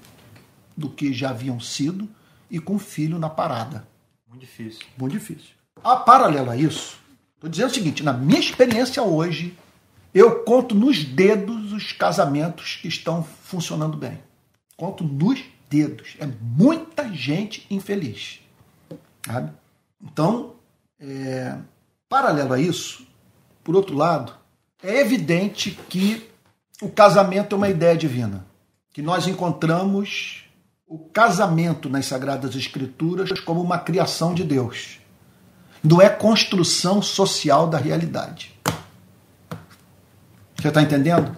do que já haviam sido e com o filho na parada. Muito difícil. Muito difícil. A paralelo a isso, estou dizendo o seguinte: na minha experiência hoje, eu conto nos dedos os casamentos que estão funcionando bem. Conto nos dedos. É muita gente infeliz. Sabe? Então, é, paralelo a isso, por outro lado, é evidente que o casamento é uma ideia divina. Que nós encontramos o casamento nas Sagradas Escrituras como uma criação de Deus. Não é construção social da realidade. Você está entendendo?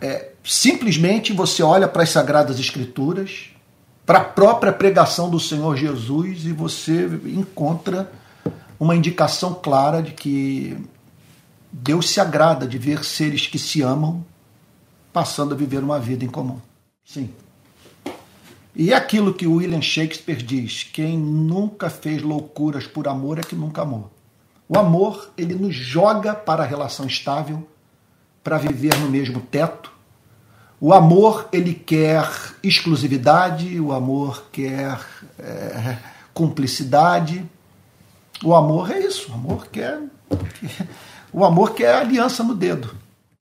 É, simplesmente você olha para as Sagradas Escrituras, para a própria pregação do Senhor Jesus e você encontra uma indicação clara de que Deus se agrada de ver seres que se amam passando a viver uma vida em comum. Sim. E é aquilo que William Shakespeare diz: quem nunca fez loucuras por amor é que nunca amou. O amor, ele nos joga para a relação estável, para viver no mesmo teto. O amor, ele quer exclusividade, o amor quer é, cumplicidade. O amor é isso, o amor quer. O amor quer aliança no dedo.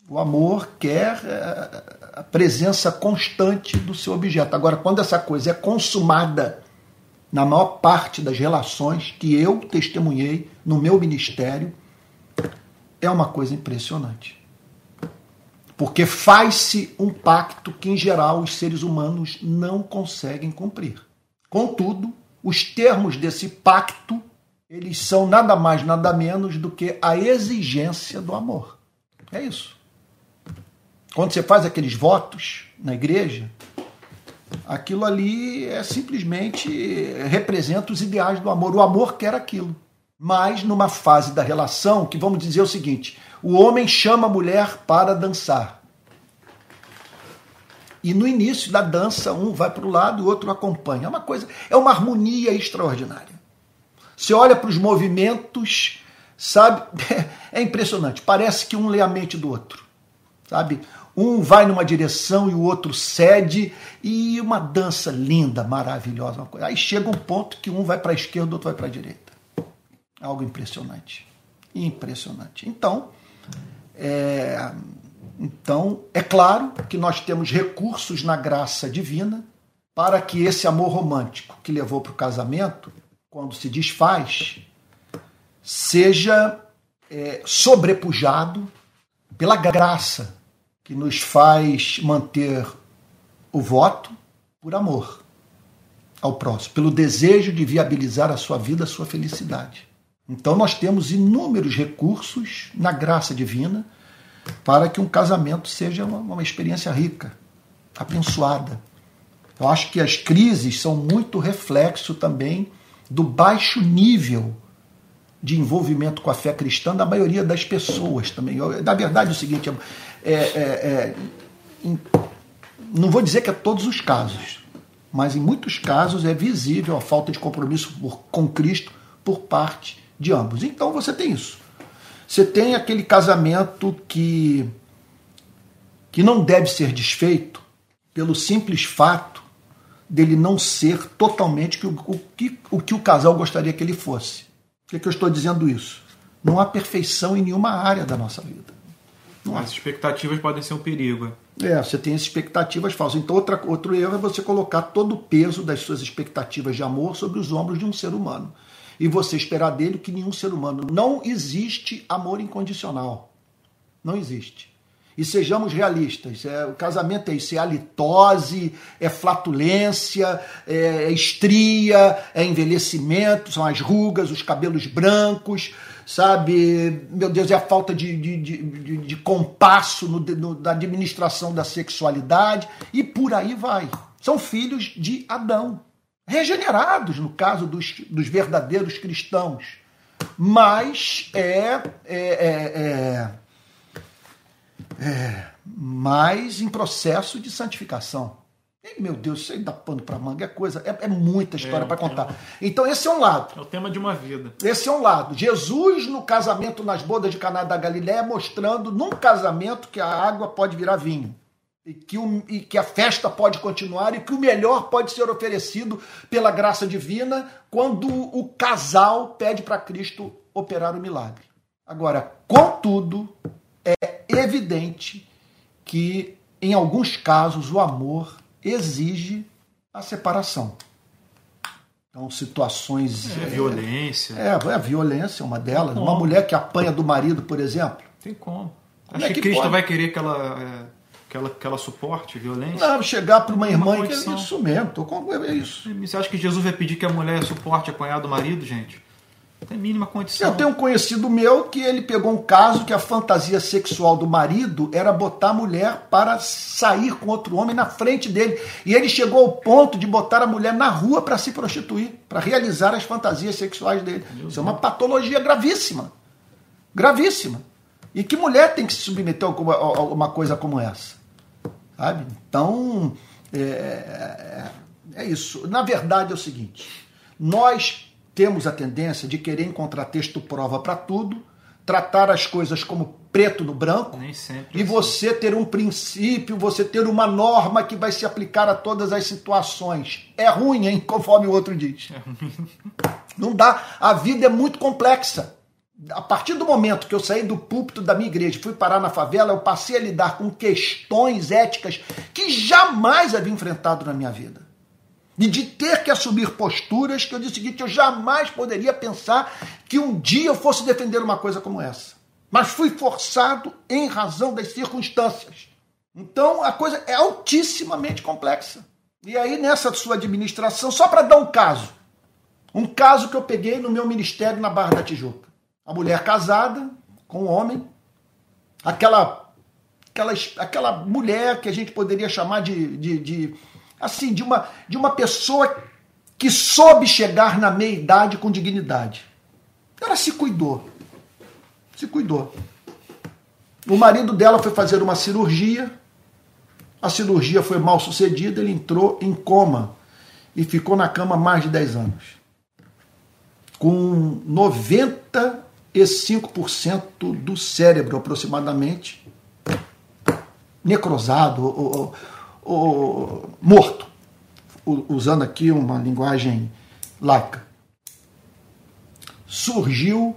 O amor quer é, a presença constante do seu objeto. Agora, quando essa coisa é consumada na maior parte das relações que eu testemunhei no meu ministério, é uma coisa impressionante. Porque faz-se um pacto que, em geral, os seres humanos não conseguem cumprir. Contudo, os termos desse pacto, eles são nada mais, nada menos do que a exigência do amor. É isso. Quando você faz aqueles votos na igreja, aquilo ali é simplesmente representa os ideais do amor. O amor quer aquilo. Mas numa fase da relação que vamos dizer o seguinte: o homem chama a mulher para dançar. E no início da dança, um vai para o lado o outro acompanha. É uma coisa, é uma harmonia extraordinária. Você olha para os movimentos, sabe? É impressionante. Parece que um lê a mente do outro. Sabe? Um vai numa direção e o outro cede, e uma dança linda, maravilhosa. Aí chega um ponto que um vai para a esquerda, o outro vai para a direita. Algo impressionante. Impressionante. Então, é, então, é claro que nós temos recursos na graça divina para que esse amor romântico que levou para o casamento, quando se desfaz, seja é, sobrepujado pela graça que nos faz manter o voto por amor ao próximo, pelo desejo de viabilizar a sua vida, a sua felicidade. Então nós temos inúmeros recursos na graça divina para que um casamento seja uma, uma experiência rica, abençoada. Eu acho que as crises são muito reflexo também do baixo nível de envolvimento com a fé cristã da maioria das pessoas também. Na verdade, é o seguinte: é, é, é, em, não vou dizer que é todos os casos, mas em muitos casos é visível a falta de compromisso por, com Cristo por parte de ambos. Então você tem isso. Você tem aquele casamento que, que não deve ser desfeito pelo simples fato dele não ser totalmente o, o, que, o que o casal gostaria que ele fosse. Por que, que eu estou dizendo isso? Não há perfeição em nenhuma área da nossa vida. Não As expectativas podem ser um perigo. É, você tem as expectativas falsas. Então, outra, outro erro é você colocar todo o peso das suas expectativas de amor sobre os ombros de um ser humano. E você esperar dele que nenhum ser humano. Não existe amor incondicional. Não existe. E sejamos realistas: é, o casamento é isso, é halitose, é flatulência, é, é estria, é envelhecimento, são as rugas, os cabelos brancos, sabe? Meu Deus, é a falta de, de, de, de compasso no, no, na administração da sexualidade e por aí vai. São filhos de Adão, regenerados, no caso dos, dos verdadeiros cristãos. mas é, é, é, é, mais em processo de santificação. E, meu Deus, isso aí dá pano para manga, é coisa, é, é muita história é, para contar. Então, esse é um lado. É o tema de uma vida. Esse é um lado. Jesus, no casamento nas bodas de Caná da Galiléia, mostrando num casamento que a água pode virar vinho. E que, o, e que a festa pode continuar e que o melhor pode ser oferecido pela graça divina quando o casal pede para Cristo operar o milagre. Agora, contudo, é evidente que em alguns casos o amor exige a separação. Então, situações. É, é violência. É, é, a violência é uma delas. Uma mulher que apanha do marido, por exemplo. Tem como. como Acho é que, que Cristo pode? vai querer que ela, é, que ela, que ela suporte violência? Não, chegar para uma irmã uma e que é isso mesmo, tô com, é isso. Você acha que Jesus vai pedir que a mulher suporte apanhar do marido, gente? tem mínima condição. Eu tenho um conhecido meu que ele pegou um caso que a fantasia sexual do marido era botar a mulher para sair com outro homem na frente dele. E ele chegou ao ponto de botar a mulher na rua para se prostituir, para realizar as fantasias sexuais dele. Meu Isso Deus. é uma patologia gravíssima. Gravíssima. E que mulher tem que se submeter a uma coisa como essa? Sabe? Então, é, é, é isso. Na verdade é o seguinte: nós temos a tendência de querer encontrar texto prova para tudo, tratar as coisas como preto no branco e assim. você ter um princípio, você ter uma norma que vai se aplicar a todas as situações. É ruim, hein? Conforme o outro diz. É Não dá. A vida é muito complexa. A partir do momento que eu saí do púlpito da minha igreja e fui parar na favela, eu passei a lidar com questões éticas que jamais havia enfrentado na minha vida e de ter que assumir posturas que eu disse o seguinte, eu jamais poderia pensar que um dia eu fosse defender uma coisa como essa. Mas fui forçado em razão das circunstâncias. Então a coisa é altissimamente complexa. E aí nessa sua administração, só para dar um caso, um caso que eu peguei no meu ministério na Barra da Tijuca. A mulher casada com um homem, aquela, aquela, aquela mulher que a gente poderia chamar de, de, de assim, de uma, de uma pessoa que soube chegar na meia-idade com dignidade. Ela se cuidou. Se cuidou. O marido dela foi fazer uma cirurgia. A cirurgia foi mal sucedida, ele entrou em coma e ficou na cama mais de 10 anos. Com 95% do cérebro aproximadamente necrosado ou, o morto, usando aqui uma linguagem laica. Surgiu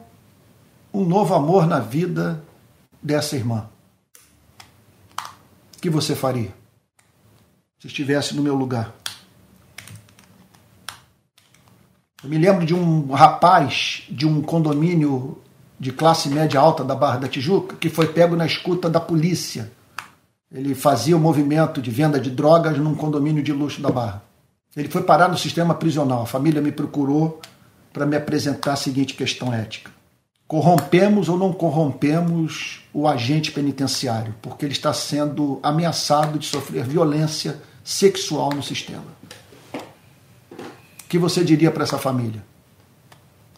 um novo amor na vida dessa irmã. O que você faria se estivesse no meu lugar? Eu me lembro de um rapaz de um condomínio de classe média alta da Barra da Tijuca que foi pego na escuta da polícia ele fazia o movimento de venda de drogas num condomínio de luxo da Barra. Ele foi parar no sistema prisional. A família me procurou para me apresentar a seguinte questão ética: corrompemos ou não corrompemos o agente penitenciário, porque ele está sendo ameaçado de sofrer violência sexual no sistema. O que você diria para essa família?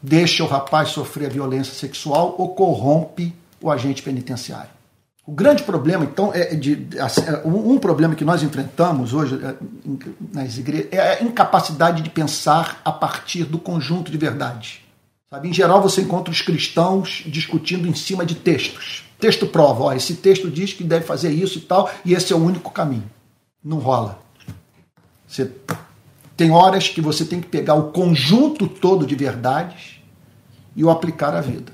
Deixa o rapaz sofrer violência sexual ou corrompe o agente penitenciário? O grande problema, então, é de, assim, é, um problema que nós enfrentamos hoje é, nas igrejas é a incapacidade de pensar a partir do conjunto de verdades. Sabe? Em geral, você encontra os cristãos discutindo em cima de textos. Texto prova, ó, esse texto diz que deve fazer isso e tal, e esse é o único caminho. Não rola. Você tem horas que você tem que pegar o conjunto todo de verdades e o aplicar à vida.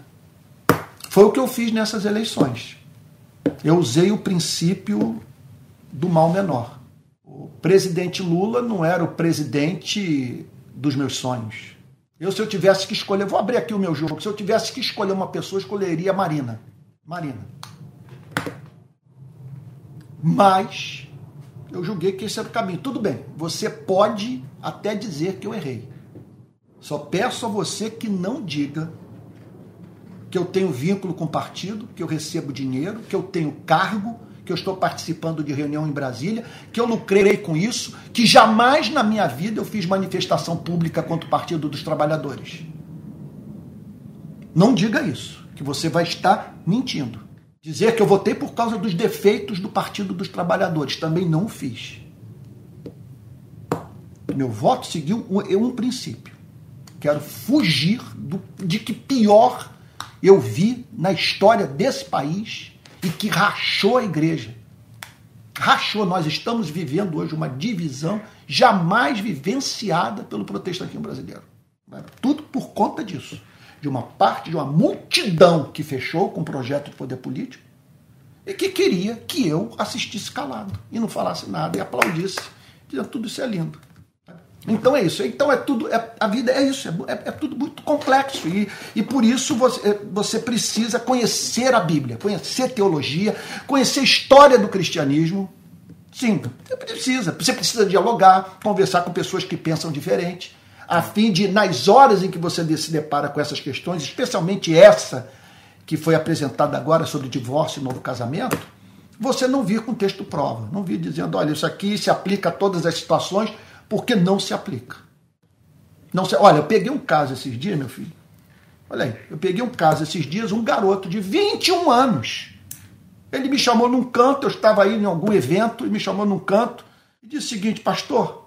Foi o que eu fiz nessas eleições eu usei o princípio do mal menor. O presidente Lula não era o presidente dos meus sonhos. Eu, se eu tivesse que escolher, vou abrir aqui o meu jogo. Se eu tivesse que escolher uma pessoa, escolheria a Marina. Marina. Mas eu julguei que esse era o caminho. Tudo bem, você pode até dizer que eu errei. Só peço a você que não diga que eu tenho vínculo com partido, que eu recebo dinheiro, que eu tenho cargo, que eu estou participando de reunião em Brasília, que eu lucrei com isso, que jamais na minha vida eu fiz manifestação pública contra o Partido dos Trabalhadores. Não diga isso, que você vai estar mentindo. Dizer que eu votei por causa dos defeitos do Partido dos Trabalhadores, também não fiz. Meu voto seguiu um, um princípio. Quero fugir do, de que pior eu vi na história desse país e que rachou a igreja. Rachou. Nós estamos vivendo hoje uma divisão jamais vivenciada pelo protestantismo brasileiro. Tudo por conta disso. De uma parte, de uma multidão que fechou com o projeto de poder político e que queria que eu assistisse calado e não falasse nada e aplaudisse, dizendo tudo isso é lindo. Então é isso. Então é tudo. É, a vida é isso. É, é, é, tudo muito complexo. E, e por isso você, é, você precisa conhecer a Bíblia, conhecer teologia, conhecer a história do cristianismo. Sim, você precisa. Você precisa dialogar, conversar com pessoas que pensam diferente, a fim de, nas horas em que você se depara com essas questões, especialmente essa que foi apresentada agora sobre divórcio e novo casamento, você não vir com texto prova, não vir dizendo, olha, isso aqui se aplica a todas as situações porque não se aplica. Não se, olha, eu peguei um caso esses dias, meu filho. Olha aí, eu peguei um caso esses dias, um garoto de 21 anos. Ele me chamou num canto, eu estava aí em algum evento, e me chamou num canto e disse o seguinte, pastor,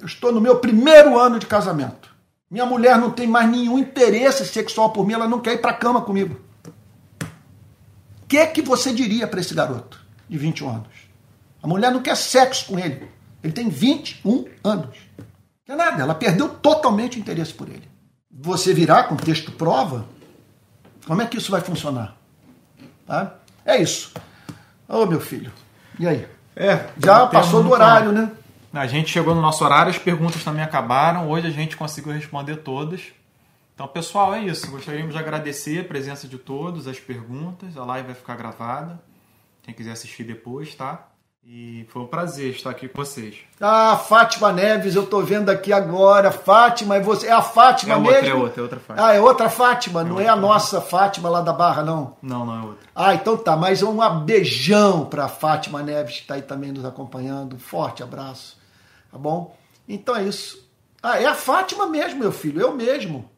eu estou no meu primeiro ano de casamento. Minha mulher não tem mais nenhum interesse sexual por mim, ela não quer ir para a cama comigo. O que, é que você diria para esse garoto de 21 anos? A mulher não quer sexo com ele. Ele tem 21 anos. Não é nada, ela perdeu totalmente o interesse por ele. Você virar com texto prova, como é que isso vai funcionar? Tá? É isso. Ô meu filho, e aí? É, já passou do horário, né? A gente chegou no nosso horário, as perguntas também acabaram. Hoje a gente conseguiu responder todas. Então, pessoal, é isso. Gostaríamos de agradecer a presença de todos, as perguntas. A live vai ficar gravada. Quem quiser assistir depois, tá? E foi um prazer estar aqui com vocês. Ah, Fátima Neves, eu tô vendo aqui agora. Fátima, é você? É a Fátima é mesmo? Outra, é outra, é outra Fátima. Ah, é outra Fátima, é não outra é a nossa Fátima lá da Barra, não? Não, não é outra. Ah, então tá, mas um beijão pra Fátima Neves, que está aí também nos acompanhando. Um forte abraço, tá bom? Então é isso. Ah, é a Fátima mesmo, meu filho, eu mesmo.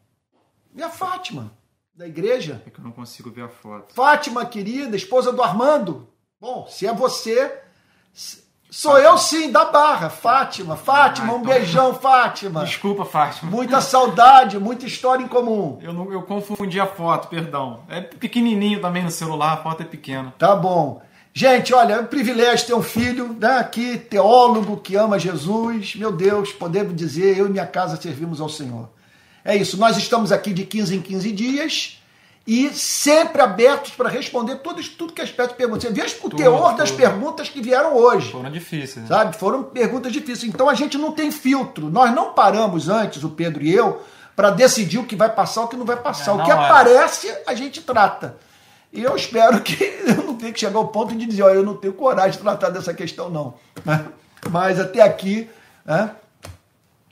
É a Fátima, da igreja. É que eu não consigo ver a foto. Fátima, querida, esposa do Armando. Bom, se é você, Sou eu sim, da Barra, Fátima. Fátima, ah, um então... beijão, Fátima. Desculpa, Fátima. Muita saudade, muita história em comum. Eu, não, eu confundi a foto, perdão. É pequenininho também no celular, a foto é pequena. Tá bom. Gente, olha, é um privilégio ter um filho né, aqui, teólogo, que ama Jesus. Meu Deus, podemos dizer, eu e minha casa servimos ao Senhor. É isso, nós estamos aqui de 15 em 15 dias e sempre abertos para responder tudo, tudo que as pessoas perguntam. Você vê o tudo, teor das perguntas que vieram hoje. Foram difíceis. Né? Sabe? Foram perguntas difíceis. Então a gente não tem filtro. Nós não paramos antes, o Pedro e eu, para decidir o que vai passar o que não vai passar. É, o que aparece, a gente trata. E eu espero que eu não tenha que chegar ao ponto de dizer, olha, eu não tenho coragem de tratar dessa questão, não. Né? Mas até aqui né,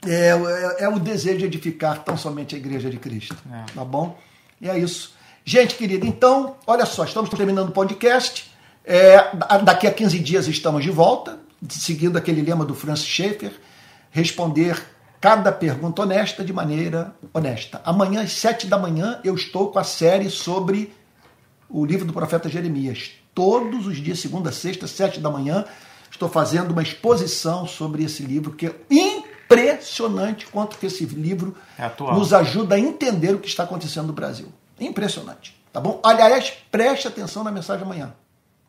é, é, é, o desejo de edificar tão somente a igreja de Cristo. É. Tá bom? E é isso. Gente querida, então, olha só, estamos terminando o podcast. É, daqui a 15 dias estamos de volta, seguindo aquele lema do Francis Schaeffer, responder cada pergunta honesta de maneira honesta. Amanhã, às 7 da manhã, eu estou com a série sobre o livro do profeta Jeremias. Todos os dias, segunda, sexta, sete da manhã, estou fazendo uma exposição sobre esse livro que é impressionante quanto que esse livro é nos ajuda a entender o que está acontecendo no Brasil. Impressionante. Tá bom? Aliás, preste atenção na mensagem amanhã.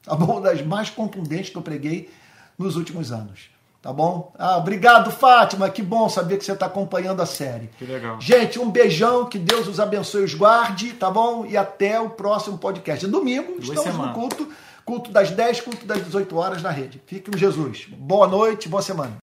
Tá bom? Uma das mais contundentes que eu preguei nos últimos anos. Tá bom? Ah, obrigado, Fátima. Que bom saber que você está acompanhando a série. Que legal. Gente, um beijão. Que Deus os abençoe e os guarde. Tá bom? E até o próximo podcast. Domingo, Duas estamos semanas. no culto. Culto das 10, culto das 18 horas na rede. Fique com Jesus. Boa noite, boa semana.